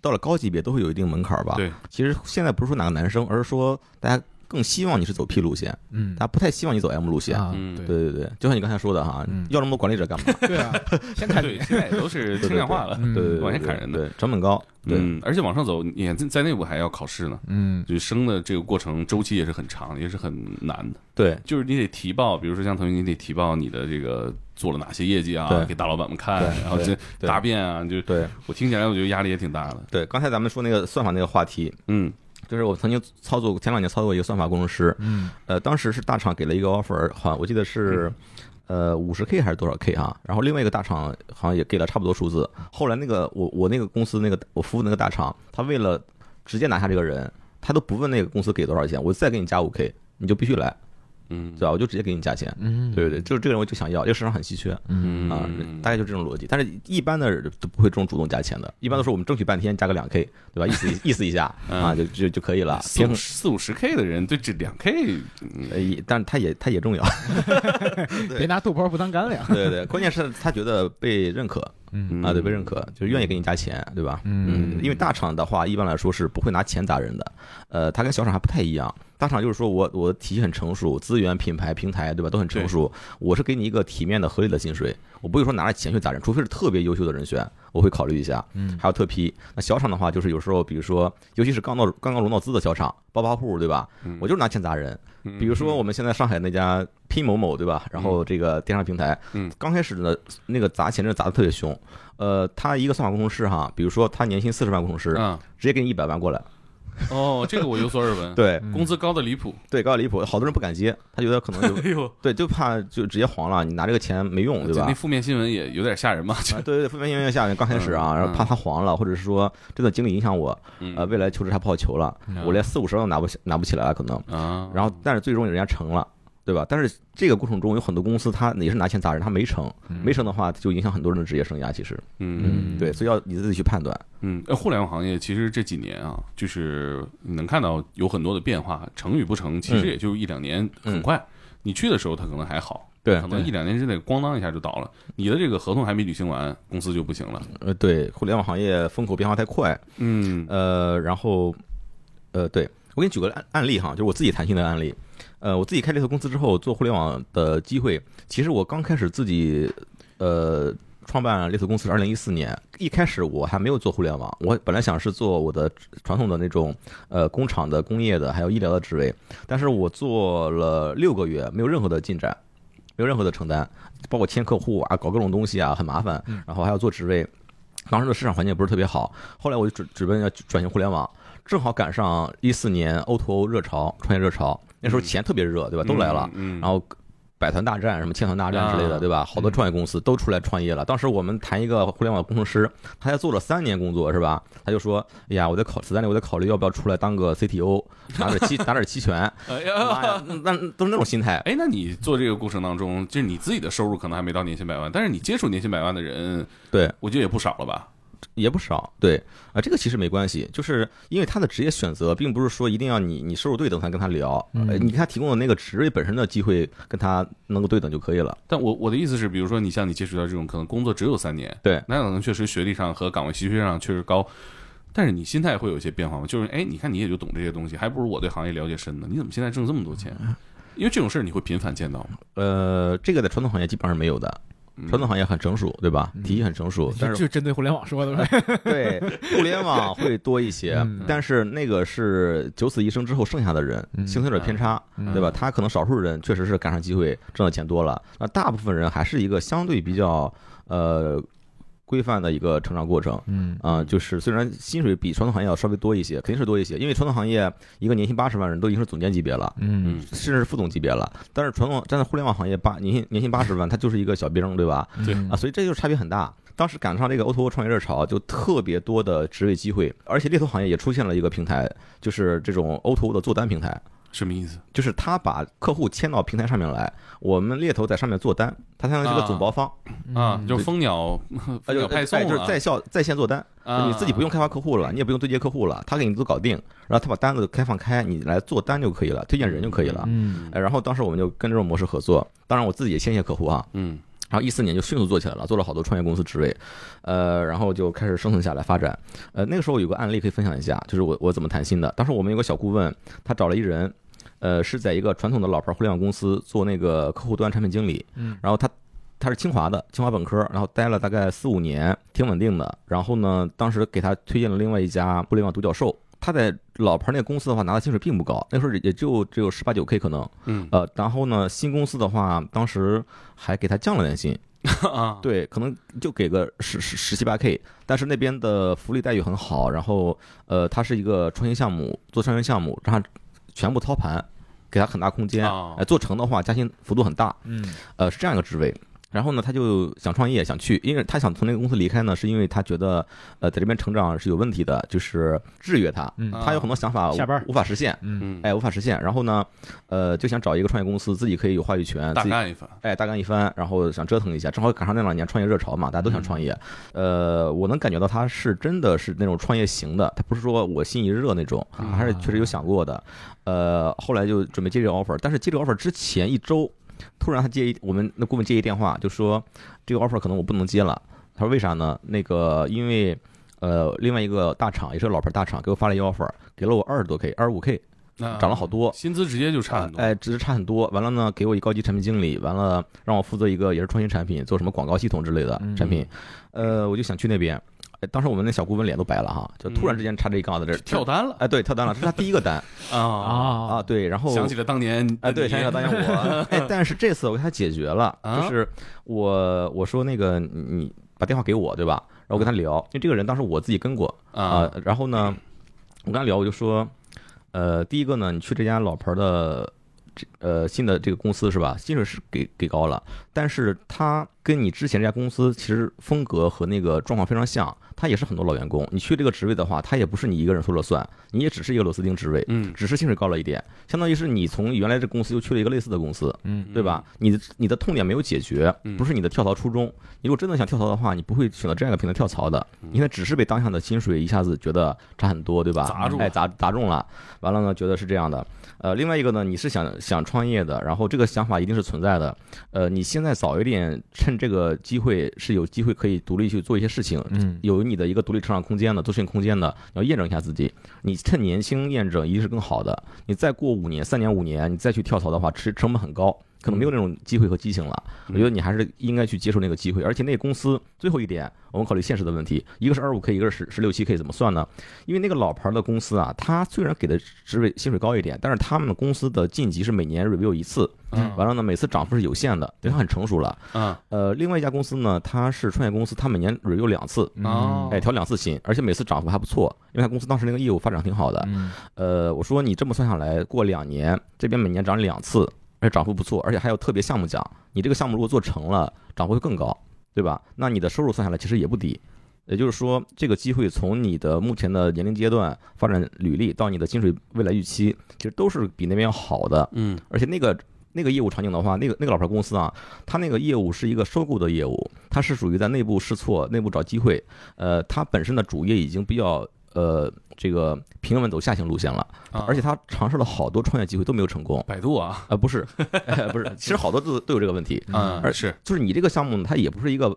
到了高级别都会有一定门槛吧？对，其实现在不是说哪个男生，而是说大家更希望你是走 P 路线，嗯。他不太希望你走 M 路线。啊，嗯对。对对对，就像你刚才说的哈嗯，要那么多管理者干嘛？对啊，先砍对，现在也都是轻量化了，嗯对对对，往前砍人的。对，成本高。对，嗯，而且往上走，你看在在内部还要考试呢，嗯。就升的这个过程周期也是很长，也是很难的。对，就是你得提报，比如说像腾讯，你得提报你的这个做了哪些业绩啊对，给大老板们看，然后这答辩啊，就对。我听起来我觉得压力也挺大的。对，刚才咱们说那个算法那个话题，嗯就是我曾经操作前两年操作过一个算法工程师，嗯呃，当时是大厂给了一个 offer，好像我记得是。呃，五十 K 还是多少 K 啊？然后另外一个大厂好像也给了差不多数字。后来那个我我那个公司那个我服务那个大厂，他为了直接拿下这个人，他都不问那个公司给多少钱，我再给你加五 K，你就必须来，嗯对吧？我就直接给你加钱。嗯，对对对，就是这个人我就想要，这个市场很稀缺嗯啊，嗯大概就这种逻辑。但是一般的人都不会这种主动加钱的，一般都是我们争取半天加个两 K，对吧？意思意思一下啊，就就就可以了。四五平衡四五十 K 的人对这两 K，也但他也他也重要 别拿豆包不当干粮。对对对，关键是他觉得被认可嗯啊，对被认可，就愿意给你加钱，对吧？嗯因为大厂的话，一般来说是不会拿钱砸人的，呃，它跟小厂还不太一样，大厂就是说我我的体系很成熟，资源、品牌、平台，对吧，都很成熟。我是给你一个体面的、合理的薪水，我不会说拿着钱去砸人，除非是特别优秀的人选，我会考虑一下。嗯还有特批。那小厂的话，就是有时候，比如说，尤其是刚到刚刚融到资的小厂，暴发户，对吧？嗯我就是拿钱砸人。嗯比如说我们现在上海那家拼某某，对吧？然后这个电商平台，嗯。刚开始呢，那个砸钱真的砸的特别凶。呃，他一个算法工程师哈，比如说他年薪四十万工程师，啊，直接给你一百万过来，哦，这个我有所耳闻，对。工资高的离谱，对，高的离谱，好多人不敢接，他觉得可能就 哎，对，就怕就直接黄了，你拿这个钱没用，对吧？那？负面新闻也有点吓人嘛，啊，对 对，负面新闻吓人刚开始啊，嗯然后怕他黄了，或者是说真的经历影响我，嗯。呃，未来求职还不好求了，我连四五十万都拿不起拿不起来了，可能。啊，然后，但是最终人家成了，对吧？但是这个过程中有很多公司，他也是拿钱砸人，他没成，没成的话，就影响很多人的职业生涯。其实，嗯对，所以要你自己去判断。嗯，呃互联网行业其实这几年啊，就是你能看到有很多的变化，成与不成，其实嗯也就一两年，很快。你去的时候，它可能还好，对可能一两年之内咣当一下就倒了。你的这个合同还没履行完，公司就不行了。呃，对，互联网行业风口变化太快，嗯呃，然后，呃，对我给你举个案案例哈，就是我自己谈心的案例。呃，我自己开这个公司之后，做互联网的机会，其实我刚开始自己，呃，创办猎头公司是二零一四年，一开始我还没有做互联网，我本来想是做我的传统的那种呃工厂的、工业的，还有医疗的职位，但是我做了六个月，没有任何的进展，没有任何的承担，包括签客户啊、搞各种东西啊，很麻烦，然后还要做职位，当时的市场环境不是特别好，后来我就准准备要转型互联网，正好赶上一四年 O to O 热潮，创业热潮，那时候钱特别热，对吧？都来了，嗯，然后百团大战、什么千团大战之类的，啊对吧？好多创业公司都出来创业了。当时我们谈一个互联网工程师，他才做了三年工作，是吧？他就说：“哎呀，我在考此三年，我在考虑要不要出来当个 CTO，拿点期 拿点期权。哎妈呀。呀，那那都是那种心态。哎，那你做这个过程当中，就是你自己的收入可能还没到年薪百万，但是你接触年薪百万的人，对，我觉得也不少了吧？也不少，对啊，这个其实没关系，就是因为他的职业选择，并不是说一定要你你收入对等才跟他聊，呃，你给他提供的那个职位本身的机会跟他能够对等就可以了。但我我的意思是，比如说你像你接触到这种可能工作只有三年，对，那可能确实学历上和岗位稀缺上确实高，但是你心态会有一些变化吗？就是哎，你看你也就懂这些东西，还不如我对行业了解深呢。你怎么现在挣这么多钱？因为这种事儿你会频繁见到吗？呃，这个在传统行业基本上是没有的，传统行业很成熟，对吧？体系很成熟，但是就针对互联网说的呗。对互联网会多一些嗯，但是那个是九死一生之后剩下的人，嗯形成有点偏差，嗯对吧？他可能少数人确实是赶上机会，挣的钱多了，那大部分人还是一个相对比较呃规范的一个成长过程。嗯啊、就是虽然薪水比传统行业要稍微多一些，肯定是多一些，因为传统行业一个年薪八十万人都已经是总监级别了，嗯甚至是副总级别了。但是传统站在互联网行业八年薪年薪八十万，他就是一个小兵，对吧？对啊，所以这就是差别很大。当时赶上这个 O to O 创业热潮，就特别多的职位机会，而且猎头行业也出现了一个平台，就是这种 O to O 的做单平台，什么意思？就是他把客户牵到平台上面来，我们猎头在上面做单，他相当于是个总包方，啊，嗯就蜂鸟啊蜂就鸟派送哎就是啊在校在线做单，啊你自己不用开发客户了，你也不用对接客户了，他给你都搞定，然后他把单子开放开，你来做单就可以了，推荐人就可以了。嗯哎，然后当时我们就跟这种模式合作，当然我自己也牵线客户啊，嗯然后一四年就迅速做起来了，做了好多创业公司职位，呃，然后就开始生存下来发展。呃，那个时候有个案例可以分享一下，就是我我怎么谈心的。当时我们有个小顾问，他找了一人，呃，是在一个传统的老牌互联网公司做那个客户端产品经理，嗯然后他他是清华的，清华本科，然后待了大概四五年，挺稳定的。然后呢，当时给他推荐了另外一家互联网独角兽。他在老牌那个公司的话，拿的薪水并不高，那时候也就只有十八九 K 可能。嗯呃，然后呢，新公司的话，当时还给他降了点薪，啊，对，可能就给个十十十七八 K，但是那边的福利待遇很好，然后呃，它是一个创新项目，做创新项目，让他全部操盘，给他很大空间，哦哎，做成的话加薪幅度很大，嗯呃，是这样一个职位。然后呢，他就想创业，想去，因为他想从那个公司离开呢，是因为他觉得，呃，在这边成长是有问题的，就是制约他，嗯他有很多想法下班无法实现，嗯嗯，哎，无法实现。然后呢，呃，就想找一个创业公司，自己可以有话语权，自己大干一番，哎，大干一番，然后想折腾一下，正好赶上那两年创业热潮嘛，大家都想创业。呃，我能感觉到他是真的是那种创业型的，他不是说我心一热那种，啊还是确实有想过的。呃，后来就准备接这个 offer，但是接这个 offer 之前一周，突然他接一我们那顾问接一电话，就说这个 offer 可能我不能接了。他说为啥呢？那个因为呃另外一个大厂也是个老牌大厂给我发了一个 offer，给了我二十多 k，二十五 k，涨了好多。薪资直接就差很多。哎，直接差很多。完了呢，给我一高级产品经理，完了让我负责一个也是创新产品，做什么广告系统之类的嗯产品。呃，我就想去那边。哎，当时我们那小顾问脸都白了哈，就突然之间插这一杠子这儿跳。单了哎，对，跳单了，这是他第一个单 啊！啊啊，对，然后想起了当年，哎，对，想起了当年我，哎，但是这次我给他解决了，啊就是我我说那个你你把电话给我，对吧？然后我跟他聊，因为这个人当时我自己跟过啊啊，，然后呢，我跟他聊，我就说，呃，第一个呢，你去这家老牌的这呃新的这个公司是吧？薪水是给给高了，但是他跟你之前这家公司其实风格和那个状况非常像，他也是很多老员工。你去这个职位的话，他也不是你一个人说了算，你也只是一个螺丝钉职位，嗯只是薪水高了一点，相当于是你从原来这公司又去了一个类似的公司，嗯对吧？你的你的痛点没有解决嗯，不是你的跳槽初衷。你如果真的想跳槽的话，你不会选择这样一个平台跳槽的。你现在只是被当下的薪水一下子觉得差很多，对吧？砸住了哎，砸砸中了。完了呢，觉得是这样的。呃，另外一个呢，你是想想创业的，然后这个想法一定是存在的。呃，你现在早一点趁这个机会是有机会可以独立去做一些事情，嗯有你的一个独立成长空间的、自训空间的，你要验证一下自己。你趁年轻验证一定是更好的。你再过五年、三年、五年，你再去跳槽的话，成成本很高，可能没有那种机会和激情了。我觉得你还是应该去接受那个机会。而且那个公司最后一点，我们考虑现实的问题，一个是二五 K，一个是十十六七 K，怎么算呢？因为那个老牌的公司啊，它虽然给的职位薪水高一点，但是他们的公司的晋级是每年 review 一次，嗯完了呢，每次涨幅是有限的，对它很成熟了。啊呃，另外一家公司呢，它是创业公司，它每年 review 两次，哦哎，调两次薪，而且每次涨幅还不错，因为他公司当时那个业务发展挺好的。嗯呃，我说你这么算下来，过两年这边每年涨两次，而且涨幅不错，而且还有特别项目奖，你这个项目如果做成了，涨幅会更高，对吧？那你的收入算下来其实也不低。也就是说，这个机会从你的目前的年龄阶段、发展履历到你的薪水未来预期，其实都是比那边要好的。嗯而且那个那个业务场景的话，那个那个老牌公司啊，它那个业务是一个收购的业务，它是属于在内部试错、内部找机会。呃，它本身的主业已经比较呃这个平稳走下行路线了，啊而且他尝试了好多创业机会都没有成功。百度啊啊、不是，哎 不是，其实好多都都有这个问题。而啊是就是你这个项目呢，它也不是一个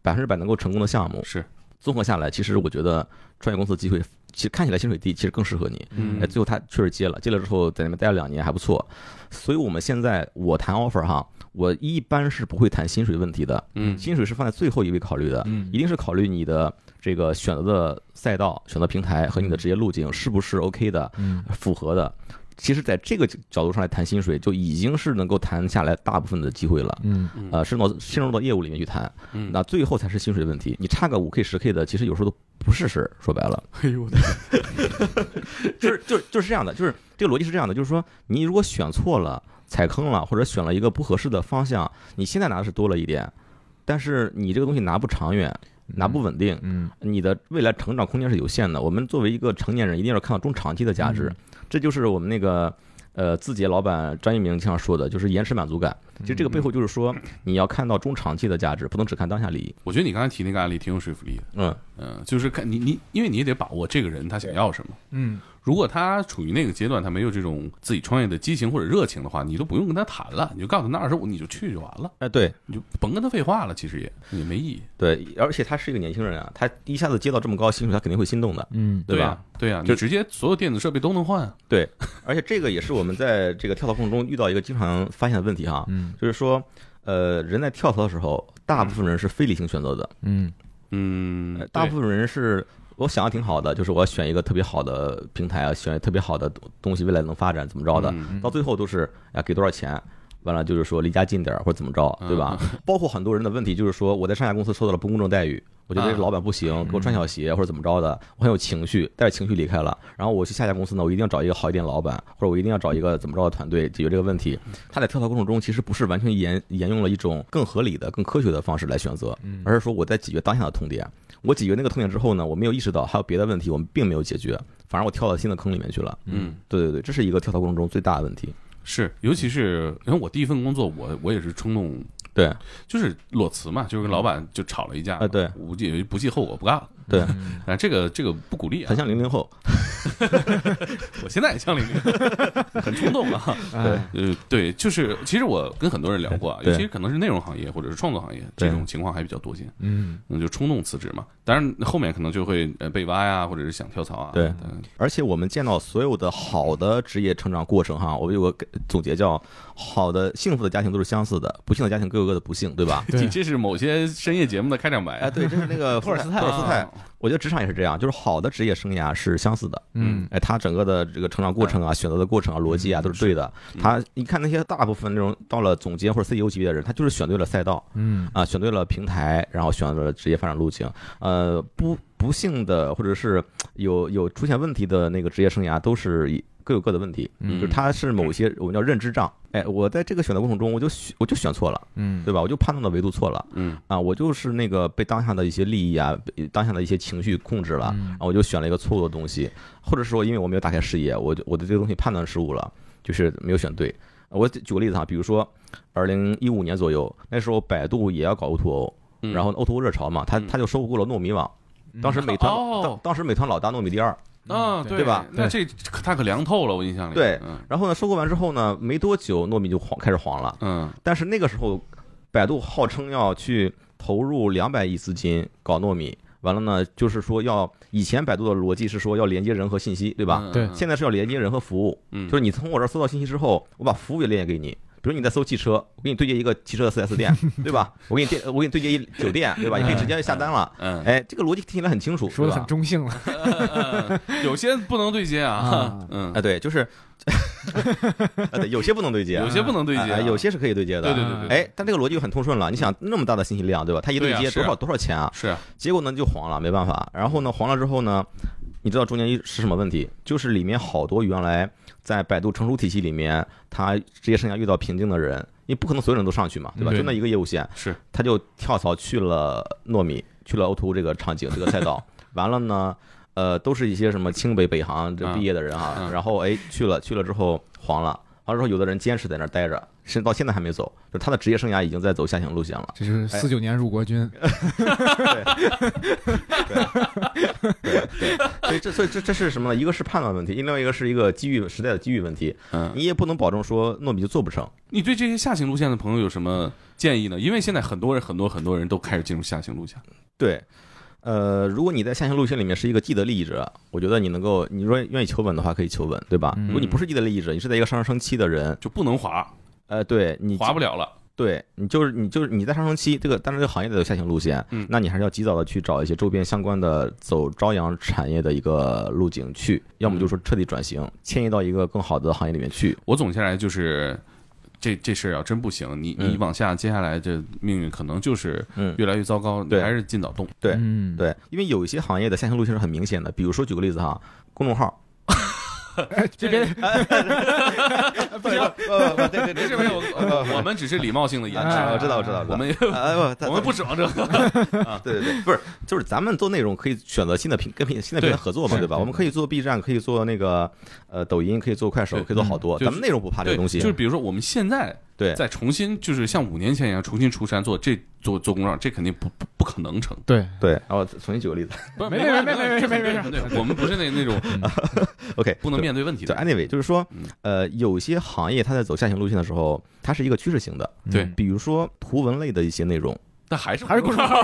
百分之百能够成功的项目。是综合下来，其实我觉得创业公司机会，其实看起来薪水低，其实更适合你。嗯。哎，最后他确实接了，接了之后在那边待了两年还不错，所以我们现在我谈 offer 哈，我一般是不会谈薪水问题的，嗯。薪水是放在最后一位考虑的，嗯。一定是考虑你的这个选择的赛道、选择平台和你的职业路径是不是 OK 的、嗯。符合的。其实，在这个角度上来谈薪水，就已经是能够谈下来大部分的机会了。嗯嗯呃，深入到深入到业务里面去谈，嗯那最后才是薪水问题。你差个五 K 十 K 的，其实有时候都不是事儿。说白了，哎呦我的 就是就是就是这样的，就是这个逻辑是这样的，就是说你如果选错了、踩坑了，或者选了一个不合适的方向，你现在拿的是多了一点，但是你这个东西拿不长远，拿不稳定，嗯你的未来成长空间是有限的。我们作为一个成年人，一定要看到中长期的价值，嗯这就是我们那个。呃，字节老板张一鸣经常说的，就是延迟满足感。其实这个背后就是说，你要看到中长期的价值，不能只看当下利益。我觉得你刚才提那个案例挺有说服力的，嗯，嗯，就是看你你，因为你也得把握这个人他想要什么。嗯如果他处于那个阶段，他没有这种自己创业的激情或者热情的话，你都不用跟他谈了，你就告诉他那二十五你就去就完了，哎，对，你就甭跟他废话了，其实也也没意义，对，而且他是一个年轻人啊，他一下子接到这么高薪水，他肯定会心动的。嗯对吧？呀？对啊，就直接所有电子设备都能换。啊，对，而且这个也是我们在这个跳槽过程中遇到一个经常发现的问题哈，嗯。就是说，呃，人在跳槽的时候，大部分人是非理性选择的，嗯。嗯呃，大部分人是我想的挺好的，就是我要选一个特别好的平台啊，选特别好的东东西，未来能发展怎么着的，嗯到最后都是啊给多少钱。完了就是说离家近点儿或者怎么着，对吧？包括很多人的问题就是说我在上家公司受到了不公正待遇，我觉得这老板不行，给我穿小鞋或者怎么着的，我很有情绪，带着情绪离开了。然后我去下家公司呢，我一定要找一个好一点的老板，或者我一定要找一个怎么着的团队解决这个问题。他在跳槽过程中其实不是完全沿沿用了一种更合理的、更科学的方式来选择，而是说我在解决当下的痛点。我解决那个痛点之后呢，我没有意识到还有别的问题我们并没有解决，反而我跳到新的坑里面去了。嗯，对对对，这是一个跳槽过程中最大的问题。是，尤其是因为我第一份工作，我我也是冲动，对。就是裸辞嘛，就是跟老板就吵了一架，啊对。不计不计后果不干了。对，啊，这个这个不鼓励啊。很，像零零后。我现在也像李明，很冲动啊。对，呃，对，就是其实我跟很多人聊过啊，对。尤其可能是内容行业或者是创作行业这种情况还比较多见，嗯，那就冲动辞职嘛。当然后面可能就会呃被挖呀，或者是想跳槽啊。对。嗯。而且我们见到所有的好的职业成长过程哈，我有个总结叫：好的幸福的家庭都是相似的，不幸的家庭各有各的不幸，对吧？对 这是某些深夜节目的开场白。啊，对，这是那个托尔斯泰托尔斯泰啊。我觉得职场也是这样，就是好的职业生涯是相似的。嗯，哎，他整个的这个成长过程啊、选择的过程啊、逻辑啊都是对的。嗯他你看那些大部分那种到了总监或者 CEO 级别的人，他就是选对了赛道嗯，啊，选对了平台，然后选对了职业发展路径。呃，不不幸的或者是有有出现问题的那个职业生涯，都是以各有各的问题。嗯就是他是某些我们叫认知障。哎，我在这个选择过程中，我就选我就选错了，嗯，对吧？我就判断的维度错了。嗯啊，我就是那个被当下的一些利益啊，当下的一些情绪控制了，嗯然后我就选了一个错误的东西，或者说因为我没有打开视野，我就我对这个东西判断失误了，就是没有选对。我举个例子哈，比如说二零一五年左右，那时候百度也要搞 O to O，然后 O to O 热潮嘛，他嗯他就收购了糯米网，当时美 团哦当当时美团老大糯米第二，啊，对对吧那这他可凉透了，我印象里。对嗯然后呢收购完之后呢，没多久糯米就黄开始黄了，嗯但是那个时候，百度号称要去投入两百亿资金搞糯米，完了呢，就是说要以前百度的逻辑是说要连接人和信息，对吧？对现在是要连接人和服务，嗯就是你从我这儿搜到信息之后，我把服务也链接给你。比如你在搜汽车，我给你对接一个汽车的 4S 店，对吧？我给你店，我给你对接一酒店，对吧？你可以直接下单了。嗯，哎，这个逻辑听起来很清楚，说的？很中性了嗯有些不能对接啊啊。嗯啊，，对，就是，啊，对，有些不能对接，有些不能对接有些是可以对接的。对对对对，哎，但这个逻辑就很通顺了。你想那么大的信息量，对吧？它一对接多少多少钱啊？是啊，结果呢就黄了，没办法。然后呢黄了之后呢，你知道中间一是什么问题？就是里面好多原来在百度成熟体系里面，他职业生涯遇到瓶颈的人，因为不可能所有人都上去嘛，对吧？就那一个业务线，是他就跳槽去了糯米，去了 O2O 这个场景这个赛道。完了呢，呃，都是一些什么清北北航这嗯毕业的人哈，嗯然后哎去了去了之后黄了。完了之后，有的人坚持在那儿待着，甚至到现在还没走，就是他的职业生涯已经在走下行路线了。这是四九年入国军，对。对。对。所以这所以这这是什么呢？一个是判断问题，另外一个是一个机遇时代的机遇问题。嗯，你也不能保证说糯米就做不成。你对。这些下行路线的朋友有什么建议呢？因为现在很多人很多很多人都开始进入下行路线。对，呃，如果你在下行路线里面是一个既得利益者，我觉得你能够，你说愿意求稳的话，可以求稳，对。吧？嗯如果你不是既得利益者，你是在一个上升期的人，就不能滑，呃，对你滑不了了。对你就是你就是你在上升期，这个当然这个行业的下行路线，嗯那你还是要及早的去找一些周边相关的走朝阳产业的一个路径去，要么就是说彻底转型，迁移到一个更好的行业里面去。我总下来就是，这这事儿要真不行，你你嗯往下接下来这命运可能就是嗯，越来越糟糕，你对还是尽早动。对嗯，对，因为有一些行业的下行路线是很明显的，比如说举个例子哈，公众号，这边 不行，不不，对对没事没事，我们只是礼貌性的延迟，哎我知道我知道我们我们不指望这个。对对对，不是，就是咱们做内容可以选择新的平跟平新的平台合作嘛，对吧？我们可以做 B 站，可以做那个呃抖音，可以做快手，可以做好多。嗯咱们内容不怕这，个东西，就是比如说我们现在对再重新就是像五年前一样重新出山做这做做工厂，这肯定不不不可能成。对，对。然后重新举个例子不是没没没没没没没没没对，我们不是那那种，OK，不能面对问题就的。anyway，就是说嗯，呃，有些行业它在走下行路线的时候，它是一个趋势型的，对比如说图文类的一些内容，但还是还是公众号，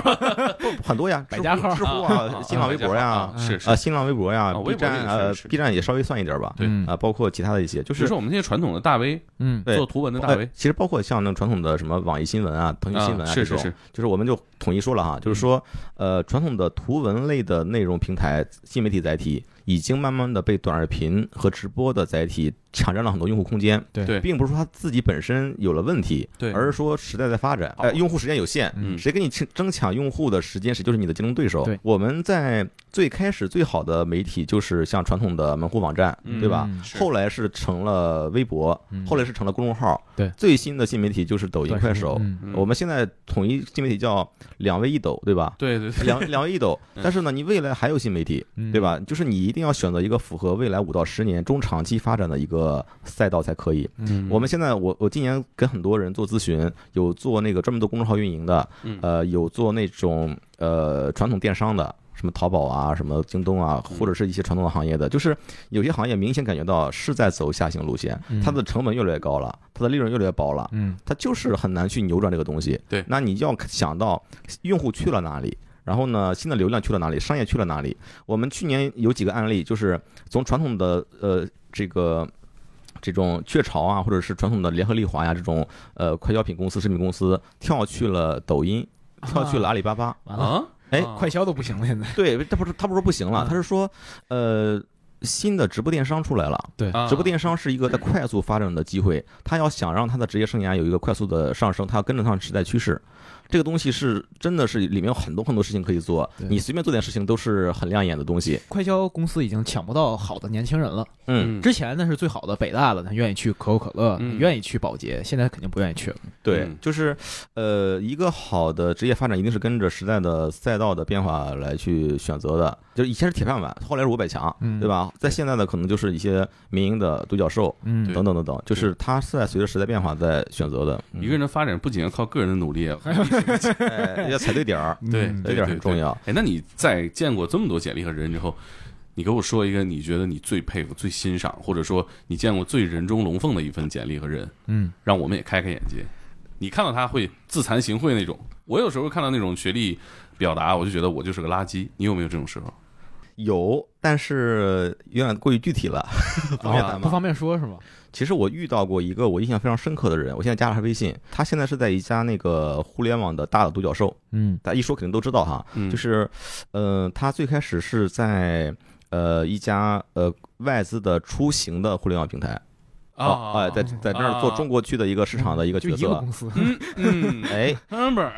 很多呀，百家号知乎、啊、新浪微博呀啊，是是。啊，新浪微博呀，B 站呃，B 站也稍微算一点吧，对嗯啊，包括其他的一些，就是比如说我们这些传统的大 V 嗯对做图文的大呃 V，其实包括像那种传统的什么网易新闻啊、腾讯新闻啊这种，是是是，就是我们就统一说了哈，就是说，呃，传统的图文类的内容平台、新媒体载体，已经慢慢的被短视频和直播的载体抢占了很多用户空间。对。对。并不是说它自己本身有了问题，对。而是说时代在发展，呃，用户时间有限，嗯。谁跟你争争抢用户的时间，谁就是你的竞争对手。对。我们在最开始最好的媒体就是像传统的门户网站，嗯。对吧？嗯后来是成了微博，嗯。后来是成了公众号，对。最新的新媒体就是抖音、快手。嗯嗯。我们现在统一新媒体叫两位一抖，对吧？对对对，两两位一抖。嗯，但是呢，你未来还有新媒体，嗯。对吧？就是你一定要选择一个符合未来五到十年中长期发展的一个赛道才可以。嗯我们现在，我我今年跟很多人做咨询，有做那个专门做公众号运营的，嗯呃，有做那种呃传统电商的，什么淘宝啊、什么京东啊，或者是一些传统的行业的，就是有些行业明显感觉到是在走下行路线，嗯它的成本越来越高了，它的利润越来越薄了，嗯它就是很难去扭转这个东西。对那你要想到用户去了哪里。然后呢，新的流量去了哪里？商业去了哪里？我们去年有几个案例，就是从传统的呃这个这种雀巢啊，或者是传统的联合利华呀这种呃快消品公司、食品公司，跳去了抖音，跳去了阿里巴巴。完了，啊，哎啊快消都不行了，现在对，他不是他不是说不行了，嗯他是说呃新的直播电商出来了。对啊直播电商是一个在快速发展的机会，他要想让他的职业生涯有一个快速的上升，他要跟得上时代趋势。这个东西是真的是里面有很多很多事情可以做，你随便做点事情都是很亮眼的东西。快销公司已经抢不到好的年轻人了。嗯，之前那是最好的北大的，他愿意去可口可乐，嗯愿意去宝洁，现在肯定不愿意去了。对嗯，就是呃，一个好的职业发展一定是跟着时代的赛道的变化来去选择的。就是以前是铁饭碗，后来是五百强，嗯对吧？在现在的可能就是一些民营的独角兽嗯等等等等，就是它是在随着时代变化在选择的。嗯一个人的发展不仅要靠个人的努力，还 要踩对点儿，对嗯这点儿很重要。哎，那你在见过这么多简历和人之后，你给我说一个你觉得你最佩服、最欣赏，或者说你见过最人中龙凤的一份简历和人，嗯，让我们也开开眼界。你看到他会自惭形秽那种，我有时候看到那种学历表达，我就觉得我就是个垃圾。你有没有这种时候？有，但是有点过于具体了，方便啊谈吗？不方便说是吗？其实我遇到过一个我印象非常深刻的人，我现在加了他微信，他现在是在一家那个互联网的大的独角兽，嗯大家一说肯定都知道哈，嗯，就是，呃，他最开始是在呃一家呃外资的出行的互联网平台，哦哎，在在那儿做中国区的一个市场的一个角色，公司，嗯哎，，number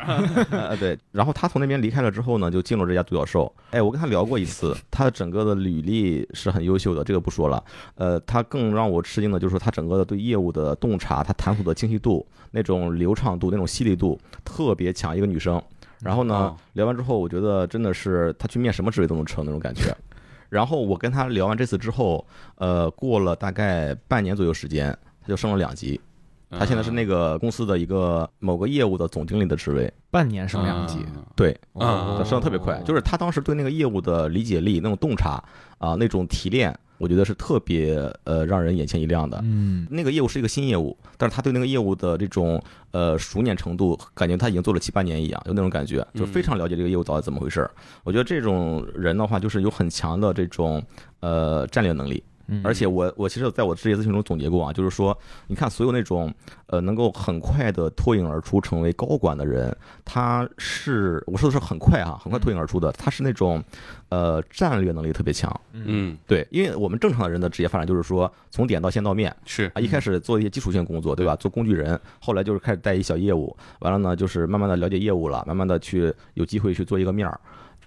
呃对，然后他从那边离开了之后呢，就进入这家独角兽。哎，我跟他聊过一次，他整个的履历是很优秀的，这个不说了。呃，他更让我吃惊的就是说他整个的对业务的洞察，他谈吐的清晰度、那种流畅度、那种犀利度特别强。一个女生，然后呢哦，聊完之后，我觉得真的是他去面什么职位都能成那种感觉。然后我跟他聊完这次之后，呃，过了大概半年左右时间，他就升了两级。他现在是那个公司的一个某个业务的总经理的职位。半年升两级，对，啊他升的特别快，就是他当时对那个业务的理解力、那种洞察啊、那种提炼，我觉得是特别呃让人眼前一亮的。嗯那个业务是一个新业务，但是他对那个业务的这种呃熟稔程度，感觉他已经做了七八年一样，就那种感觉，就非常了解这个业务到底怎么回事儿。我觉得这种人的话，就是有很强的这种呃战略能力。嗯，而且我我其实在我职业咨询中总结过啊，就是说，你看所有那种呃能够很快的脱颖而出成为高管的人，他是我说的是很快啊，很快脱颖而出的，他是那种呃战略能力特别强。嗯，对，因为我们正常的人的职业发展就是说从点到线到面是啊，一开始做一些基础性工作，对吧？做工具人，后来就是开始带一小业务，完了呢就是慢慢的了解业务了，慢慢的去有机会去做一个面儿。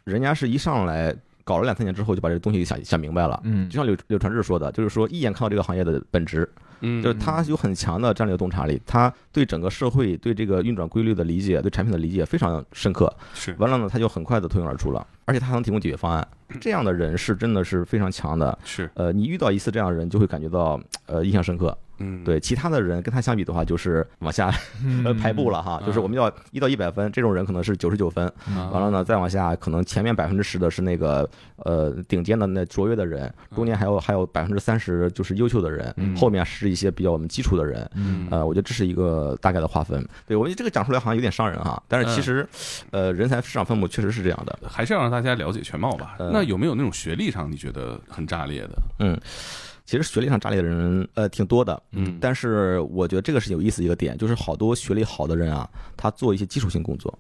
人家是一上来搞了两三年之后就把这个东西想想明白了。嗯就像柳柳传志说的，就是说一眼看到这个行业的本质，嗯，就是他有很强的战略洞察力，他对整个社会、对这个运转规律的理解、对产品的理解非常深刻。是完了呢，他就很快的脱颖而出了，而且他还能提供解决方案。这样的人是真的是非常强的。是，呃，你遇到一次这样的人，就会感觉到呃印象深刻。嗯，对其他的人跟他相比的话，就是往下嗯呃 排布了哈，就是我们要一到一百分，这种人可能是九十九分，啊，完了呢，再往下，可能前面百分之十的是那个呃顶尖的那卓越的人，中间还有还有百分之三十就是优秀的人，嗯后面是一些比较我们基础的人。嗯呃，我觉得这是一个大概的划分。对我觉得这个讲出来好像有点伤人哈，但是其实，呃，人才市场分布确实是这样的。还是要让大家了解全貌吧。呃那有没有那种学历上你觉得很炸裂的？嗯，其实学历上炸裂的人呃挺多的，嗯。但是我觉得这个是有意思一个点，就是好多学历好的人啊，他做一些基础性工作。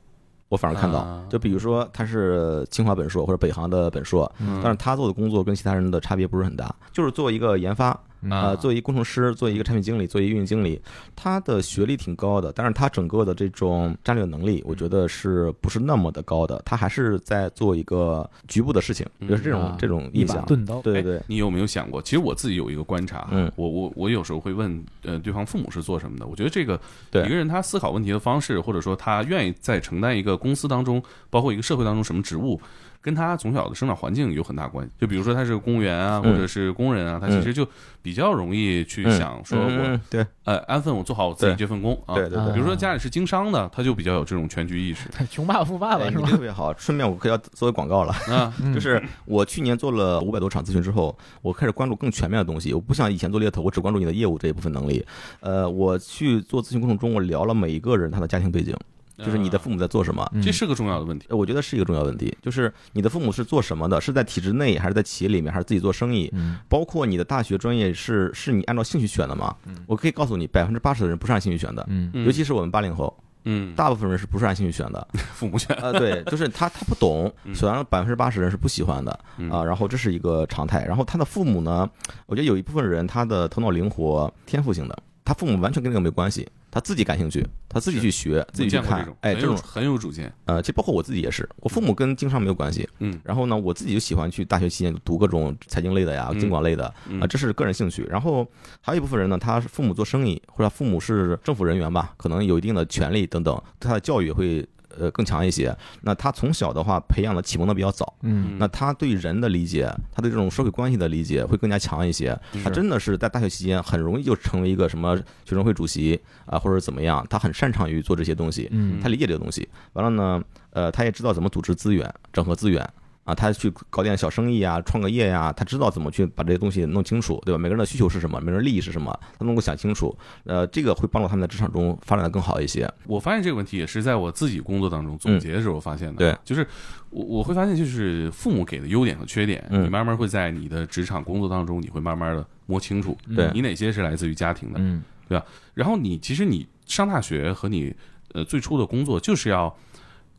我反而看到啊，就比如说他是清华本硕或者北航的本硕，嗯。但是他做的工作跟其他人的差别不是很大，就是做一个研发，啊呃，做一个工程师，做一个产品经理，做一个运营经理，他的学历挺高的，但是他整个的这种战略能力，我觉得是不是那么的高的？他还是在做一个局部的事情，嗯就是这种啊这种印象。钝刀，对对对，你有没有想过？其实我自己有一个观察，嗯我我我有时候会问，呃，对方父母是做什么的？我觉得这个对一个人他思考问题的方式，或者说他愿意在承担一个公司当中，包括一个社会当中什么职务，跟他从小的生长环境有很大关系。就比如说他是公务员啊，嗯或者是工人啊，他其实就比较容易去嗯想说我对呃安分，我做好我自己这份工啊。对对对比如说家里是经商的，他就比较有这种全局意识穷爸爸富爸爸是吧？特别好。顺便我可以要作为广告了，啊。嗯就是我去年做了五百多场咨询之后，我开始关注更全面的东西。我不像以前做猎头，我只关注你的业务这一部分能力。呃，我去做咨询过程中，我聊了每一个人他的家庭背景，就是你的父母在做什么。嗯这是个重要的问题。呃我觉得是一个重要问题，就是你的父母是做什么的？是在体制内，还是在企业里面，还是自己做生意？嗯包括你的大学专业是是你按照兴趣选的吗？我可以告诉你，百分之八十的人不是按兴趣选的，尤其是我们八零后，嗯，大部分人是不是按兴趣选的？父母选啊，对，就是他他不懂，选完了百分之八十人是不喜欢的嗯啊，然后这是一个常态。然后他的父母呢，我觉得有一部分人他的头脑灵活，天赋性的，他父母完全跟那个没关系，他自己感兴趣，他自己去学，自己去看哎，很有这种很有主见。呃，其实包括我自己也是，我父母跟经商没有关系，嗯然后呢，我自己就喜欢去大学期间读各种财经类的呀、嗯经管类的嗯啊，这是个人兴趣。然后还有一部分人呢，他是父母做生意，或者父母是政府人员吧，可能有一定的权利等等，对他的教育会呃更强一些。那他从小的话培养的启蒙的比较早，嗯那他对人的理解，他对这种社会关系的理解会更加强一些。他真的是在大学期间很容易就成为一个什么学生会主席啊，或者怎么样，他很擅长于做这些东西。嗯他理解这个东西，完了呢，呃，他也知道怎么组织资源、整合资源啊，他去搞点小生意啊、创个业呀、他知道怎么去把这些东西弄清楚，对吧？每个人的需求是什么，每个人利益是什么，他能够想清楚，呃，这个会帮助他们在职场中发展的更好一些。我发现这个问题也是在我自己工作当中总结的时候发现的。嗯对，就是我我会发现，就是父母给的优点和缺点，嗯你慢慢会在你的职场工作当中，你会慢慢的摸清楚，对你哪些是来自于家庭的。嗯对吧然后你其实你上大学和你呃最初的工作就是要。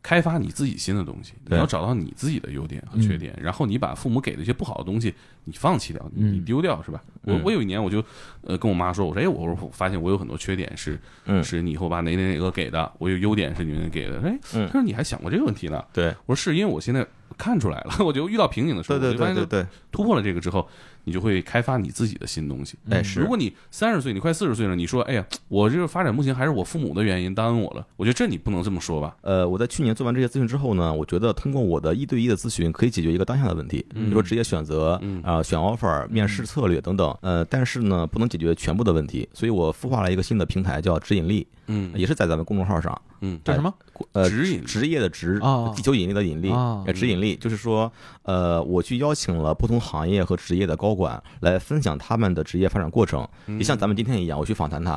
开发你自己新的东西，你要找到你自己的优点和缺点，然后你把父母给的一些不好的东西，你放弃掉，你丢掉，是吧？我嗯。我有一年我就，呃，跟我妈说，我说，哎，我我发现我有很多缺点是嗯。是你以后把哪哪哪个给的，我有优点是你们给的。哎，嗯。他说你还想过这个问题呢？对，我说是因为我现在看出来了，我就遇到瓶颈的时候，对对我就发现就对对对，突破了这个之后，你就会开发你自己的新东西。哎是如果你三十岁，你快四十岁了，你说，哎呀，我这个发展目前，还是我父母的原因耽误我了，我觉得这你不能这么说吧？呃，我在去年做完这些咨询之后呢，我觉得通过我的一对一的咨询，可以解决一个当下的问题，比如说职业选择嗯啊、选 offer、面试策略等等。呃，但是呢，不能解决全部的问题，所以我孵化了一个新的平台，叫指引力，嗯。也是在咱们公众号上。嗯，叫什么？呃，指引。职业的职啊，地球引力的引力，啊呃，指引力。就是说，呃，我去邀请了不同行业和职业的高管来分享他们的职业发展过程，也像咱们今天一样，我去访谈他，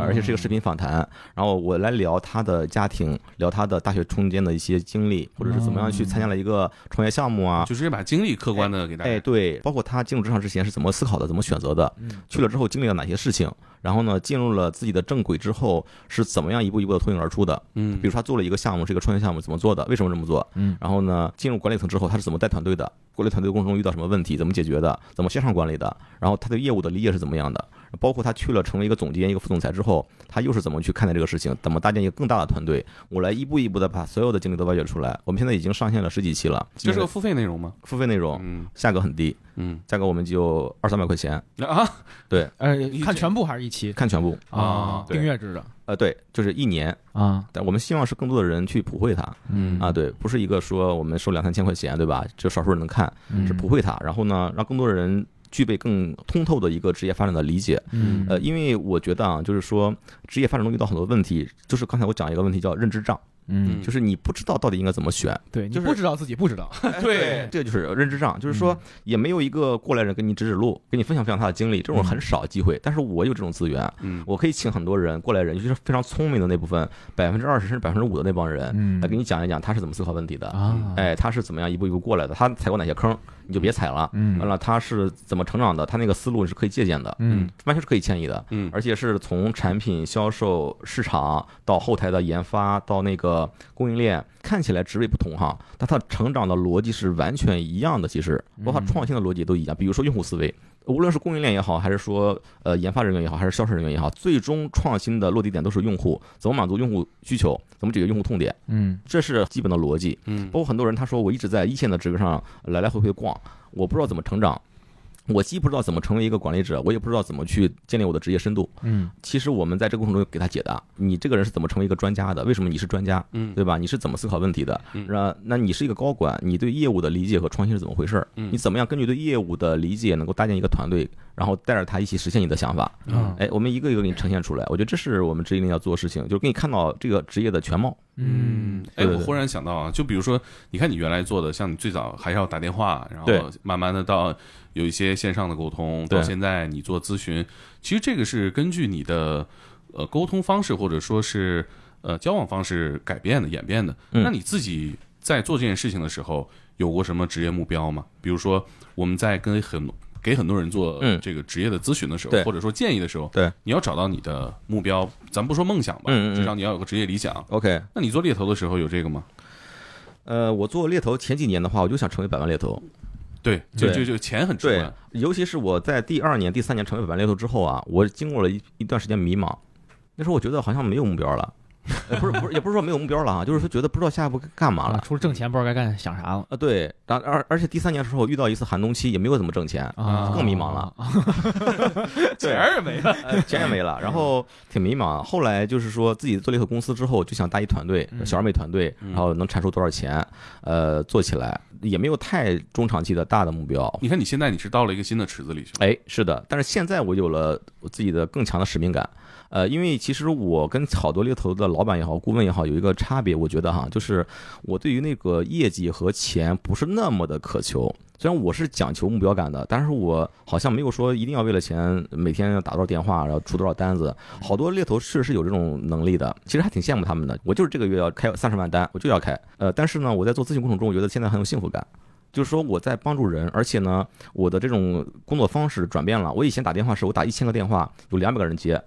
而且是一个视频访谈，然后我来聊他的家庭，聊他的大学中间的一些经历，或者是怎么样去参加了一个创业项目啊。就直接把经历客观的给大家。哎，对，包括他进入职场之前是怎么思考的，怎么选择的，去了之后经历了哪些事情，然后呢，进入了自己的正轨之后是怎么样一步一步的脱颖而出的。嗯，比如说他做了一个项目，是一个创业项目，怎么做的？为什么这么做？嗯，然后呢，进入管理层之后，他是怎么带团队的？管理团队的过程中遇到什么问题，怎么解决的？怎么线上管理的？然后他对业务的理解是怎么样的？包括他去了成为一个总监、一个副总裁之后，他又是怎么去看待这个事情？怎么搭建一个更大的团队？我来一步一步的把所有的经历都挖掘出来。我们现在已经上线了十几期了，这是个付费内容吗？付费内容，嗯价格很低，嗯价格我们就二三百块钱，啊对，呃，看全部还是一期看全部。啊订阅制的呃，对，就是一年，啊？但我们希望是更多的人去普惠它。嗯啊，对，不是一个说我们收两三千块钱，对吧？就少数人能看，嗯是普惠它，然后呢，让更多的人具备更通透的一个职业发展的理解。嗯。呃，因为我觉得啊，就是说职业发展中遇到很多问题，就是刚才我讲一个问题叫认知障，嗯，就是你不知道到底应该怎么选。对就是不知道自己不知道，对，这就是认知障，就是说也没有一个过来人给你指指路，给你分享分享他的经历，这种很少机会。但是我有这种资源，嗯。我可以请很多人过来人，尤其是非常聪明的那部分，百分之二十甚至百分之五的那帮人，嗯。来给你讲一讲他是怎么思考问题的。啊，哎，他是怎么样一步一步过来的？他踩过哪些坑，你就别踩了。嗯完了，他是怎么成长的？他那个思路是可以借鉴的，嗯完全是可以迁移的。嗯而且是从产品销售、市场到后台的研发，到那个供应链，看起来职位不同哈，但他成长的逻辑是完全一样的。其实，包括创新的逻辑都一样。比如说用户思维，无论是供应链也好，还是说呃研发人员也好，还是销售人员也好，最终创新的落地点都是用户，怎么满足用户需求，怎么解决用户痛点，嗯这是基本的逻辑。嗯包括很多人他说我一直在一线的职位上来来回回逛，我不知道怎么成长。我既不知道怎么成为一个管理者，我也不知道怎么去建立我的职业深度。嗯其实我们在这个过程中给他解答，你这个人是怎么成为一个专家的？为什么你是专家？嗯对吧？你是怎么思考问题的？嗯那那你是一个高管，你对业务的理解和创新是怎么回事儿？嗯你怎么样根据对业务的理解，能够搭建一个团队，然后带着他一起实现你的想法？嗯哎，我们一个一个给你呈现出来。我觉得这是我们职业领要做的事情，就是给你看到这个职业的全貌。嗯哎，我忽然想到啊，就比如说，你看你原来做的，像你最早还要打电话，然后慢慢的到有一些线上的沟通，到现在你做咨询，其实这个是根据你的呃沟通方式或者说是呃交往方式改变的、演变的。嗯那你自己在做这件事情的时候，有过什么职业目标吗？比如说我们在跟很给很多人做嗯这个职业的咨询的时候，对或者说建议的时候，对，你要找到你的目标，咱不说梦想吧，嗯嗯嗯至少你要有个职业理想。OK，那你做猎头的时候有这个吗？呃，我做猎头前几年的话，我就想成为百万猎头。对，就就就钱很重对要。，尤其是我在第二年、第三年成为百万猎头之后啊，我经过了一一段时间迷茫。那时候我觉得好像没有目标了，呃不是不是，也不是说没有目标了啊，就是说觉得不知道下一步该干嘛啊，了。除了挣钱，不知道该干想啥了啊，对，然后而而且第三年的时候遇到一次寒冬期，也没有怎么挣钱，啊，更迷茫了。钱儿也没了。呃，钱也没了，然后挺迷茫。后来就是说自己做了一个公司之后，就想搭一团队，嗯小而美团队，然后能产出多少钱，呃，做起来也没有太中长期的大的目标。你看你现在你是到了一个新的池子里去了，哎，是的，但是现在我有了我自己的更强的使命感。呃，因为其实我跟好多猎头的老板也好，顾问也好，有一个差别，我觉得哈，就是我对于那个业绩和钱不是那么的渴求。虽然我是讲求目标感的，但是我好像没有说一定要为了钱每天要打多少电话，然后出多少单子。好多猎头确实有这种能力的，其实还挺羡慕他们的。我就是这个月要开三十万单，我就要开。呃，但是呢，我在做咨询过程中，我觉得现在很有幸福感。就是说我在帮助人，而且呢，我的这种工作方式转变了。我以前打电话是我打一千个电话，有两百个人接，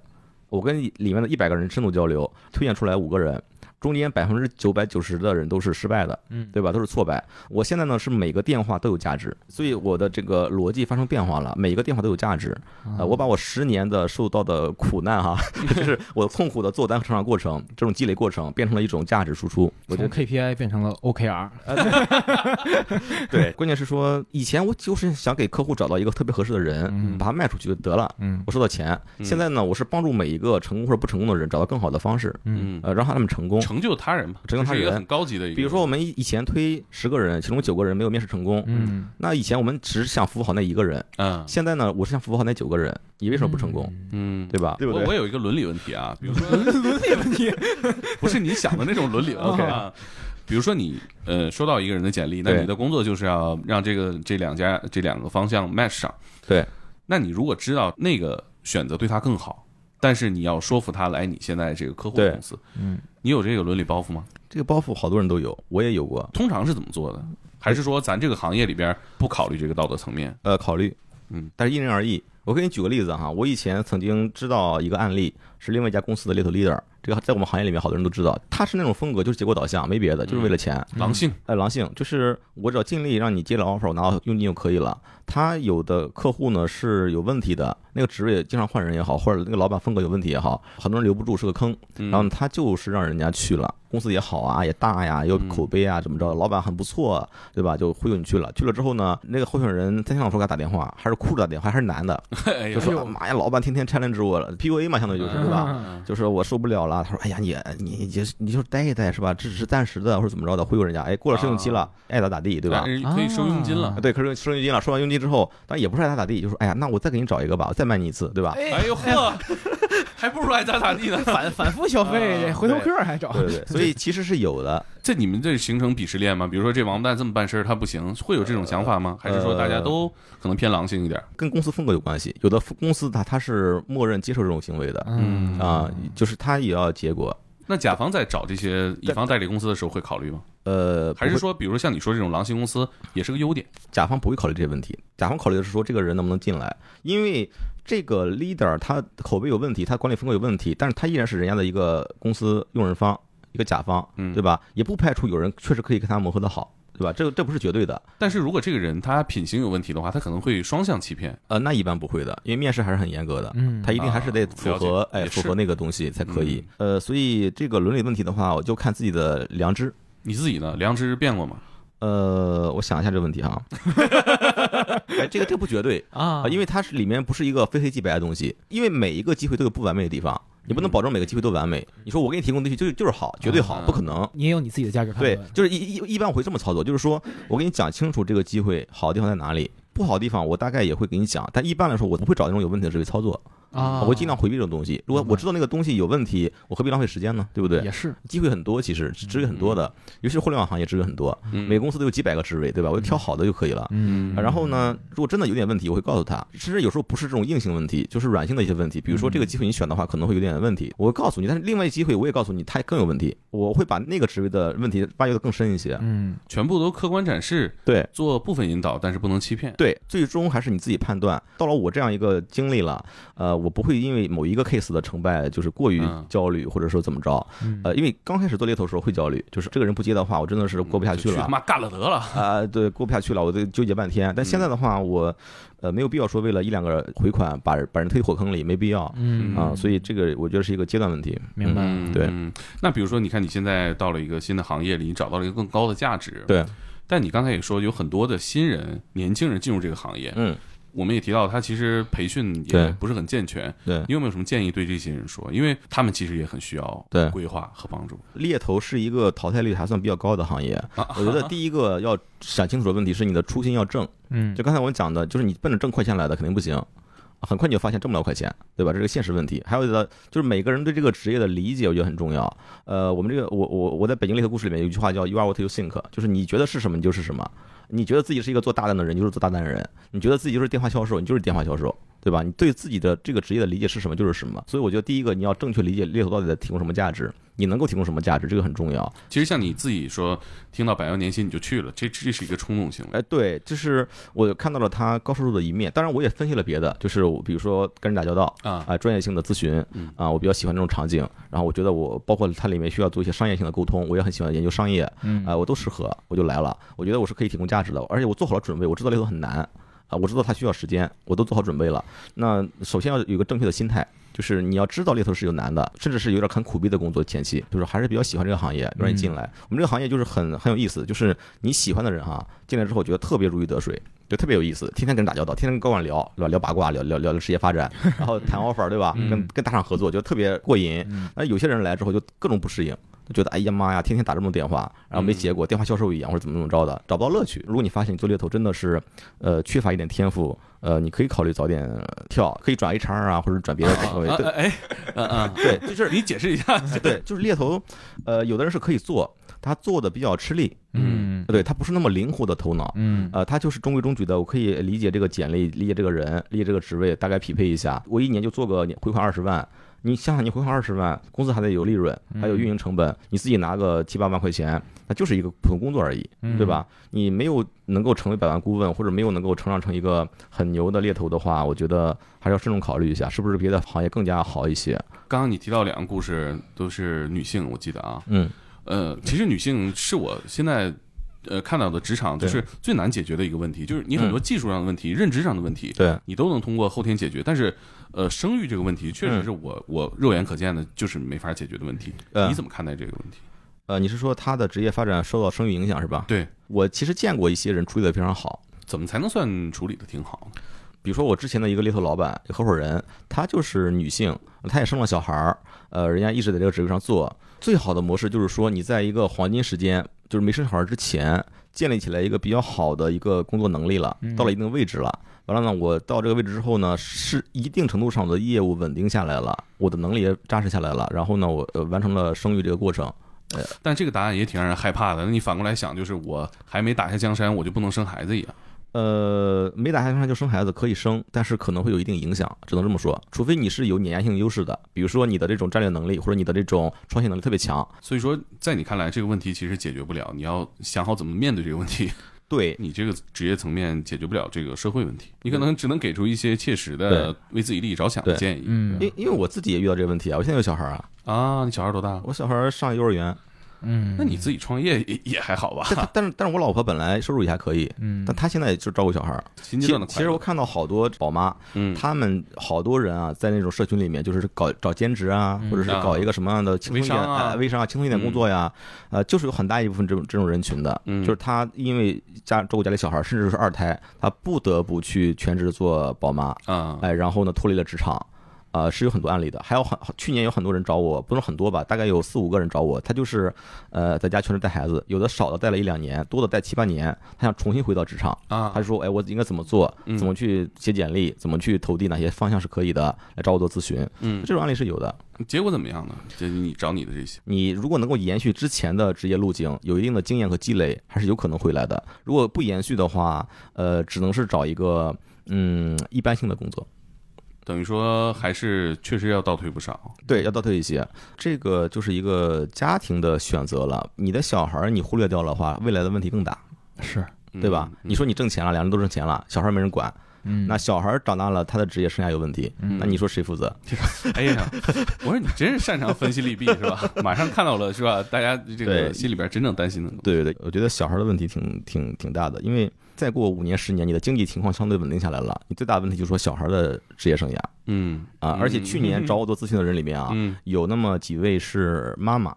我跟里面的一百个人深度交流，推荐出来五个人，中间百分之九百九十的人都是失败的，嗯对吧？都是挫败。我现在呢是每个电话都有价值，所以我的这个逻辑发生变化了，每一个电话都有价值。呃，我把我十年的受到的苦难哈，就是我痛苦的做单和成长过程，这种积累过程变成了一种价值输出。我觉从得 KPI 变成了 OKR，对，关键是说以前我就是想给客户找到一个特别合适的人，嗯把他卖出去就得了。嗯我收到钱，嗯现在呢，我是帮助每一个成功或者不成功的人找到更好的方式，嗯呃，让他们成功。成就他人嘛，成就他人这是一个很高级的一个。比如说，我们以以前推十个人，其中九个人没有面试成功，嗯那以前我们只是想服务好那一个人，嗯现在呢，我是想服务好那九个人，你为什么不成功？嗯，对吧？对不对？我我有一个伦理问题啊，比如说 伦理问题，不是你想的那种伦理问题 啊。比如说你呃收到一个人的简历，那你的工作就是要让这个这两家这两个方向 match 上。对，那你如果知道那个选择对他更好，但是你要说服他来你现在这个客户公司，嗯，你有这个伦理包袱吗？这个包袱好多人都有，我也有过。通常是怎么做的？还是说咱这个行业里边不考虑这个道德层面？呃，考虑，嗯，但是因人而异。我给你举个例子哈，我以前曾经知道一个案例，是另外一家公司的 little leader，这个在我们行业里面好多人都知道，他是那种风格就是结果导向，没别的，就是为了钱。狼性，呃，狼性就是我只要尽力让你接了 offer，我拿到佣金就可以了。他有的客户呢是有问题的，那个职位经常换人也好，或者那个老板风格有问题也好，很多人留不住是个坑。嗯然后他就是让人家去了，公司也好啊，也大呀，有口碑啊，怎么着，老板很不错，对吧？就忽悠你去了。去了之后呢，那个候选人三天两头给他打电话，还是哭着打电话，还是男的，就说妈呀，老板天天 challenge 我了，PUA 嘛，相当于就是，对吧？嗯就是我受不了了，他说：“哎呀，你你你你就待一待是吧？这只是暂时的，或者怎么着的，忽悠人家。哎，过了试用期了，爱咋咋地，对吧？可以收佣金了啊。对，可以收佣金了，收完佣金之后，当然也不是爱咋咋地，就说：哎呀，那我再给你找一个吧，我再卖你一次，对吧？哎呦呵，还不如爱咋咋地呢。反反复消费，这回头客还找，对对对，所以其实是有的。这你们这形成鄙视链吗？比如说这王八蛋这么办事儿他不行，会有这种想法吗？还是说大家都可能偏狼性一点？跟公司风格有关系，有的公司他他是默认接受这种行为的嗯啊，就是他也要结果。那甲方在找这些乙方代理公司的时候会考虑吗？呃，还是说，比如说像你说这种狼性公司也是个优点？甲方不会考虑这些问题，甲方考虑的是说这个人能不能进来，因为这个 leader 他口碑有问题，他管理风格有问题，但是他依然是人家的一个公司用人方，一个甲方，嗯对吧？也不排除有人确实可以跟他磨合的好，对吧？这个这不是绝对的，但是如果这个人他品行有问题的话，他可能会双向欺骗。呃，那一般不会的，因为面试还是很严格的，嗯他一定还是得符合哎符合那个东西才可以。呃，所以这个伦理问题的话，我就看自己的良知。你自己呢？良知变过吗？呃，我想一下这个问题哈。哎，这个这个不绝对啊啊，因为它是里面不是一个非黑即白的东西，因为每一个机会都有不完美的地方，你不能保证每个机会都完美。你说我给你提供的东西就是就是好，绝对好，不可能。你也有你自己的价值判对断，，就是一一一般我会这么操作，就是说我给你讲清楚这个机会好的地方在哪里，不好的地方我大概也会给你讲，但一般来说我不会找那种有问题的职位操作，啊，我会尽量回避这种东西。如果我知道那个东西有问题，我何必浪费时间呢？对不对也？是，机会很多，其实职位很多的，尤其是互联网行业职位很多，嗯每个公司都有几百个职位，对吧？我就挑好的就可以了。嗯啊然后呢，如果真的有点问题，我会告诉他。甚至有时候不是这种硬性问题，就是软性的一些问题。比如说这个机会你选的话，可能会有点问题，我会告诉你。但是另外一机会我也告诉你，它更有问题。我会把那个职位的问题挖掘的更深一些。嗯全部都客观展示，对做部分引导，但是不能欺骗。对，最终还是你自己判断。到了我这样一个经历了，呃，我不会因为某一个 case 的成败就是过于嗯焦虑，或者说怎么着。嗯呃，因为刚开始做猎头的时候会焦虑，就是这个人不接的话，我真的是过不下去了就他。妈干了得了。啊、对，过不下去了，我就纠结半天。但现在的话，我呃没有必要说为了一两个回款把把人推火坑里，没必要嗯啊。所以这个我觉得是一个阶段问题。明白对嗯那比如说，你看你现在到了一个新的行业里，你找到了一个更高的价值。。对，但你刚才也说，有很多的新人、年轻人进入这个行业，嗯，我们也提到，他其实培训也不是很健全。对，你有没有什么建议对这些人说？因为他们其实也很需要对规划和帮助。猎头是一个淘汰率还算比较高的行业。啊我觉得第一个要想清楚的问题是你的初心要正。嗯就刚才我讲的，就是你奔着挣快钱来的肯定不行，很快你就发现挣不了快钱，对吧？这是个现实问题。还有的就是每个人对这个职业的理解，我觉得很重要。呃，我们这个我我我在北京猎头故事里面有一句话叫 “You are what you think”，就是你觉得是什么你就是什么。你觉得自己是一个做大单的人，就是做大单的人；你觉得自己就是电话销售，你就是电话销售，对吧？你对自己的这个职业的理解是什么就是什么。所以我觉得第一个你要正确理解猎头到底在提供什么价值，你能够提供什么价值，这个很重要。其实像你自己说，听到百万年薪你就去了，这这是一个冲动行为。哎，对，就是我看到了他高收入的一面，当然我也分析了别的，就是我比如说跟人打交道啊啊、专业性的咨询嗯啊、我比较喜欢这种场景。然后我觉得我包括它里面需要做一些商业性的沟通，我也很喜欢研究商业嗯啊、我都适合，我就来了。我觉得我是可以提供价值的，而且我做好了准备，我知道猎头很难啊、我知道它需要时间，我都做好准备了。那首先要有一个正确的心态。就是你要知道猎头是有难的，甚至是有点很苦逼的工作前期，就是还是比较喜欢这个行业，让你进来。我们这个行业就是很很有意思，就是你喜欢的人哈，进来之后觉得特别如鱼得水，就特别有意思，天天跟人打交道，天天跟高管聊，对吧？聊八卦，聊聊聊事业发展，然后谈 offer，对吧？嗯跟跟大厂合作，觉得特别过瘾。嗯那有些人来之后就各种不适应，就觉得哎呀妈呀，天天打这么多电话，然后没结果，电话销售一样或者怎么怎么着的，找不到乐趣。如果你发现你做猎头真的是呃缺乏一点天赋，呃，你可以考虑早点跳，可以转 HR 啊，或者转别的岗位。对啊哎，嗯嗯，对，就是你解释一下。对，就是猎头，呃，有的人是可以做，他做的比较吃力，嗯对他不是那么灵活的头脑。嗯呃，他就是中规中矩的，我可以理解这个简历，理解这个人，理解这个职位，大概匹配一下。我一年就做个回款二十万，你想想，你回款二十万，公司还得有利润，还有运营成本，你自己拿个七八万块钱，那就是一个普通工作而已，嗯对吧？你没有能够成为百万顾问，或者没有能够成长成一个很牛的猎头的话，我觉得还是要慎重考虑一下，是不是别的行业更加好一些？刚刚你提到两个故事都是女性，我记得啊，嗯，呃，其实女性是我现在呃看到的职场就是最难解决的一个问题，就是你很多技术上的问题、认知上的问题，对，你都能通过后天解决，但是呃，生育这个问题确实嗯是我我肉眼可见的，就是没法解决的问题。呃你怎么看待这个问题？呃，你是说他的职业发展受到生育影响是吧？对，我其实见过一些人处理的非常好，怎么才能算处理的挺好？比如说我之前的一个猎头老板合伙人，她就是女性，她也生了小孩儿，呃，人家一直在这个职位上做。最好的模式就是说，你在一个黄金时间，就是没生小孩之前，建立起来一个比较好的一个工作能力了嗯，到了一定位置了。完了呢，我到这个位置之后呢，是一定程度上我的业务稳定下来了，我的能力也扎实下来了。然后呢，我呃完成了生育这个过程。呃但这个答案也挺让人害怕的。那你反过来想，就是我还没打下江山，我就不能生孩子一样。呃，没打下江山就生孩子可以生，但是可能会有一定影响，只能这么说。除非你是有碾压性优势的，比如说你的这种战略能力或者你的这种创新能力特别强。所以说，在你看来，这个问题其实解决不了。你要想好怎么面对这个问题。对，你这个职业层面解决不了这个社会问题，你可能只能给出一些切实的为自己利益着想的建议。嗯。因因为我自己也遇到这个问题啊，我现在有小孩啊，啊，你小孩多大？我小孩上幼儿园，嗯，那你自己创业也也还好吧？但但是但是我老婆本来收入也还可以，嗯，但她现在就照顾小孩儿。其新阶段的其实我看到好多宝妈，嗯，他们好多人啊，在那种社群里面，就是搞找兼职啊，嗯。或者是搞一个什么样的轻松一点、微商啊。哎微商啊、轻松一点工作呀，呃，就是有很大一部分这种这种人群的，嗯。就是他因为家照顾家里小孩，甚至是二胎，他不得不去全职做宝妈，啊，哎，然后呢脱离了职场。呃，是有很多案例的，还有很去年有很多人找我，不是很多吧，大概有四五个人找我，他就是，呃，在家全职带孩子，有的少的带了一两年，多的带七八年，他想重新回到职场，啊他，说，哎，我应该怎么做？嗯怎么去写简历？怎么去投递？哪些方向是可以的？来找我做咨询，嗯，这种案例是有的。结果怎么样呢？就你找你的这些，你如果能够延续之前的职业路径，有一定的经验和积累，还是有可能回来的。如果不延续的话，呃，只能是找一个嗯一般性的工作。等于说还是确实要倒退不少。对，要倒退一些，这个就是一个家庭的选择了。你的小孩儿你忽略掉的话，未来的问题更大，是，对吧？嗯你说你挣钱了，两人都挣钱了，小孩儿没人管，嗯，那小孩儿长大了，他的职业生涯有问题，嗯那你说谁负责？哎呀，我说你真是擅长分析利弊是吧？马上看到了是吧？大家这个心里边真正担心的。对对对，我觉得小孩儿的问题挺挺挺大的，因为再过五年十年，你的经济情况相对稳定下来了，你最大的问题就是说小孩儿的职业生涯嗯啊。而且去年找我做咨询的人里面啊，嗯有那么几位是妈妈，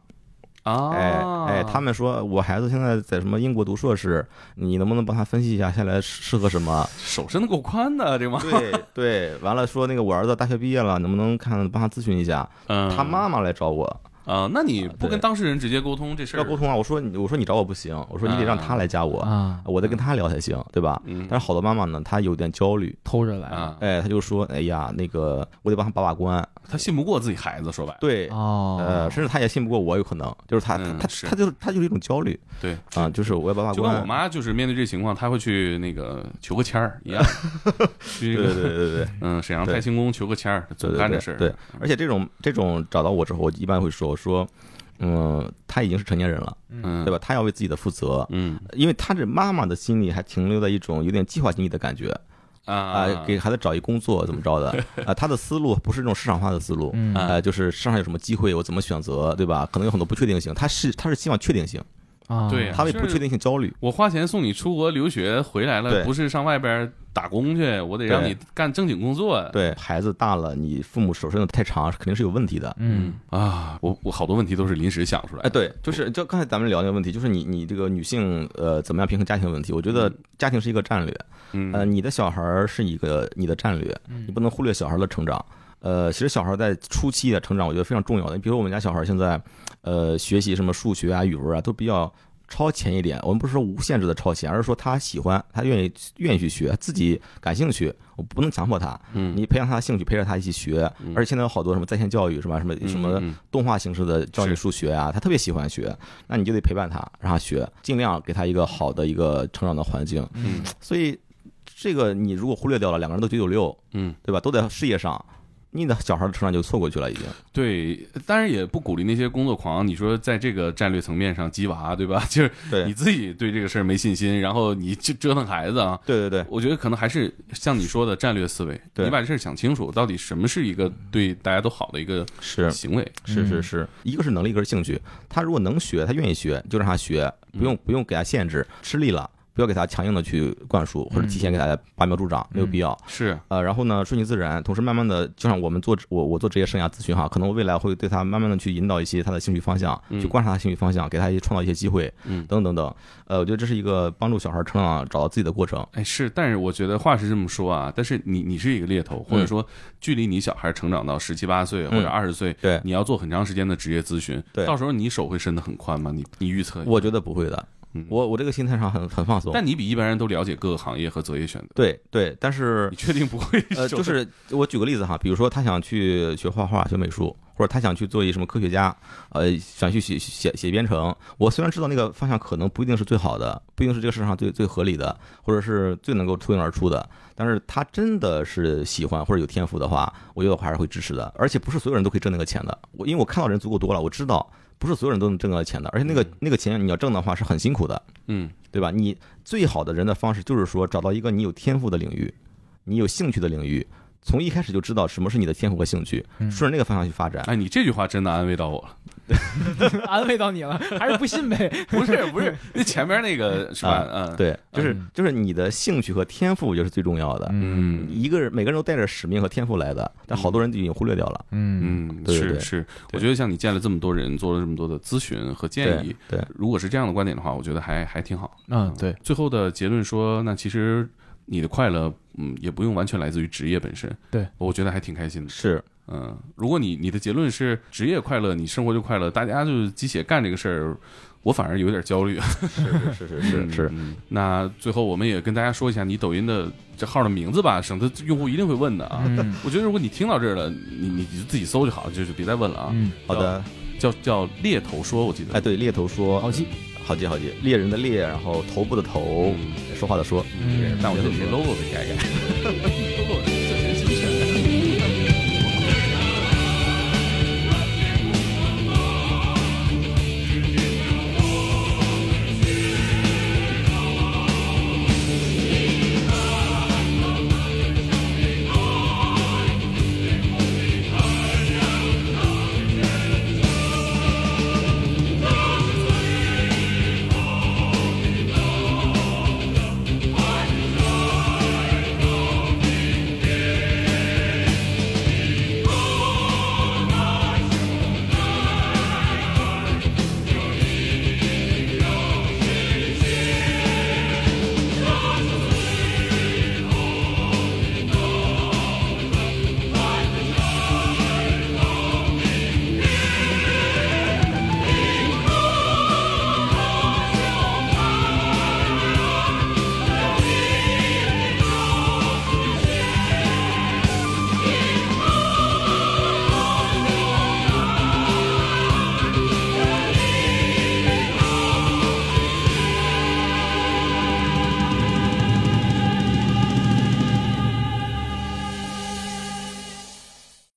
啊，哎哎，他们说我孩子现在在什么英国读硕士，你能不能帮他分析一下，下来适合什么？手伸的够宽的，这吗？对对，完了说那个我儿子大学毕业了，能不能看帮他咨询一下？嗯，他妈妈来找我，啊，那你不跟当事人直接沟通这事儿？要沟通啊。我说你我说你找我不行，我说你得让他来加我，啊，我得跟他聊才行，对吧？嗯但是好多妈妈呢，她有点焦虑，偷着来，啊，哎，她就说，哎呀，那个我得帮他把把关，她信不过自己孩子，说白了，对。哦，呃，甚至她也信不过我，有可能就是她，她嗯她就是她就是一种焦虑对，啊，就是我要把把关就跟我。妈就是面对这情况，她会去那个求个签儿一样，去对对对对对，嗯沈阳太清宫求个签儿，对对对总干这事儿。对，而且这种这种找到我之后，我一般会说我说，嗯，他已经是成年人了，嗯，对吧？他要为自己的负责，嗯因为他这妈妈的心里还停留在一种有点计划经济的感觉啊啊，给孩子找一工作怎么着的 啊，他的思路不是这种市场化的思路。嗯啊呃，就是市场有什么机会，我怎么选择，对吧？可能有很多不确定性，他是他是希望确定性，啊，对他为不确定性焦虑。我花钱送你出国留学，回来了不是上外边打工去，我得让你干正经工作。对孩子大了，你父母手伸的太长，肯定是有问题的。嗯啊，我我好多问题都是临时想出来哎，的。对，就是就刚才咱们聊那个问题，就是你你这个女性呃怎么样平衡家庭问题？我觉得家庭是一个战略，嗯，呃，你的小孩儿是一个你的战略，嗯你不能忽略小孩儿的成长。呃，其实小孩在初期的成长，我觉得非常重要的。你比如我们家小孩现在，呃，学习什么数学啊、语文啊，都比较超前一点。我们不是说无限制的超前，而是说他喜欢，他愿意愿意去学，自己感兴趣，我不能强迫他。嗯你培养他的兴趣，陪着他一起学。嗯而且现在有好多什么在线教育是吧？什么什么动画形式的教育数学啊，他特别喜欢学，那你就得陪伴他，让他学，尽量给他一个好的一个成长的环境。嗯所以这个你如果忽略掉了，两个人都九九六，嗯，对吧？都在事业上，你的小孩的成长就错过去了，已经。对，当然也不鼓励那些工作狂。你说在这个战略层面上鸡娃，对吧？就是对你自己对这个事儿没信心，然后你就折腾孩子啊。对对对我觉得可能还是像你说的战略思维，对你把这事儿想清楚，到底什么是一个对大家都好的一个是行为。是是是，一个是能力，一个是兴趣。他如果能学，他愿意学，就让他学，不用不用给他限制，吃力了。不要给他强硬的去灌输，或者提前给他拔苗助长，没有必要。是，呃，然后呢，顺其自然，同时慢慢的，就像我们做我我做职业生涯咨询哈，可能我未来会对他慢慢的去引导一些他的兴趣方向，嗯去观察他兴趣方向，给他一些创造一些机会，嗯等等等等。呃，我觉得这是一个帮助小孩成长、找到自己的过程。哎，是，但是我觉得话是这么说啊，但是你你是一个猎头，或者嗯说距离你小孩成长到十七八岁或者嗯二十岁，对你要做很长时间的职业咨询，对到时候你手会伸得很宽吗？你你预测？我觉得不会的，嗯我我这个心态上很很放松。但你比一般人都了解各个行业和择业选择，对对，但是你确定不会呃，就是我举个例子哈，比如说他想去学画画、学美术，或者他想去做一什么科学家，呃，想去写写写编程。我虽然知道那个方向可能不一定是最好的，不一定是这个市场上最最合理的，或者是最能够脱颖而出的，但是他真的是喜欢或者有天赋的话，我觉得我还是会支持的。而且不是所有人都可以挣那个钱的，我因为我看到人足够多了，我知道不是所有人都能挣到钱的，而且那个那个钱你要挣的话是很辛苦的。嗯对吧？你最好的人的方式就是说，找到一个你有天赋的领域，你有兴趣的领域，从一开始就知道什么是你的天赋和兴趣，嗯顺着那个方向去发展。哎，你这句话真的安慰到我了。安慰到你了，还是不信呗？不是不是，那前面那个 是吧？嗯，对，就是嗯就是你的兴趣和天赋就是最重要的。嗯一个人每个人都带着使命和天赋来的，但好多人就已经忽略掉了。嗯嗯，对对对是是，我觉得像你见了这么多人，做了这么多的咨询和建议，对，如果是这样的观点的话，我觉得还还挺好。嗯，对，最后的结论说，那其实你的快乐，嗯，也不用完全来自于职业本身。对，我觉得还挺开心的。是嗯，如果你你的结论是职业快乐，你生活就快乐，大家就是鸡血干这个事儿，我反而有点焦虑。是是是是 是，嗯那最后我们也跟大家说一下你抖音的这号的名字吧，省得用户一定会问的啊。嗯我觉得如果你听到这儿了，你你你就自己搜就好了，就就别再问了啊。嗯，好的。叫叫猎头说，我记得。哎，对，猎头说好记，好记好记，猎人的猎，然后头部的头，说话的说。嗯，但我觉得你 logo 得改改。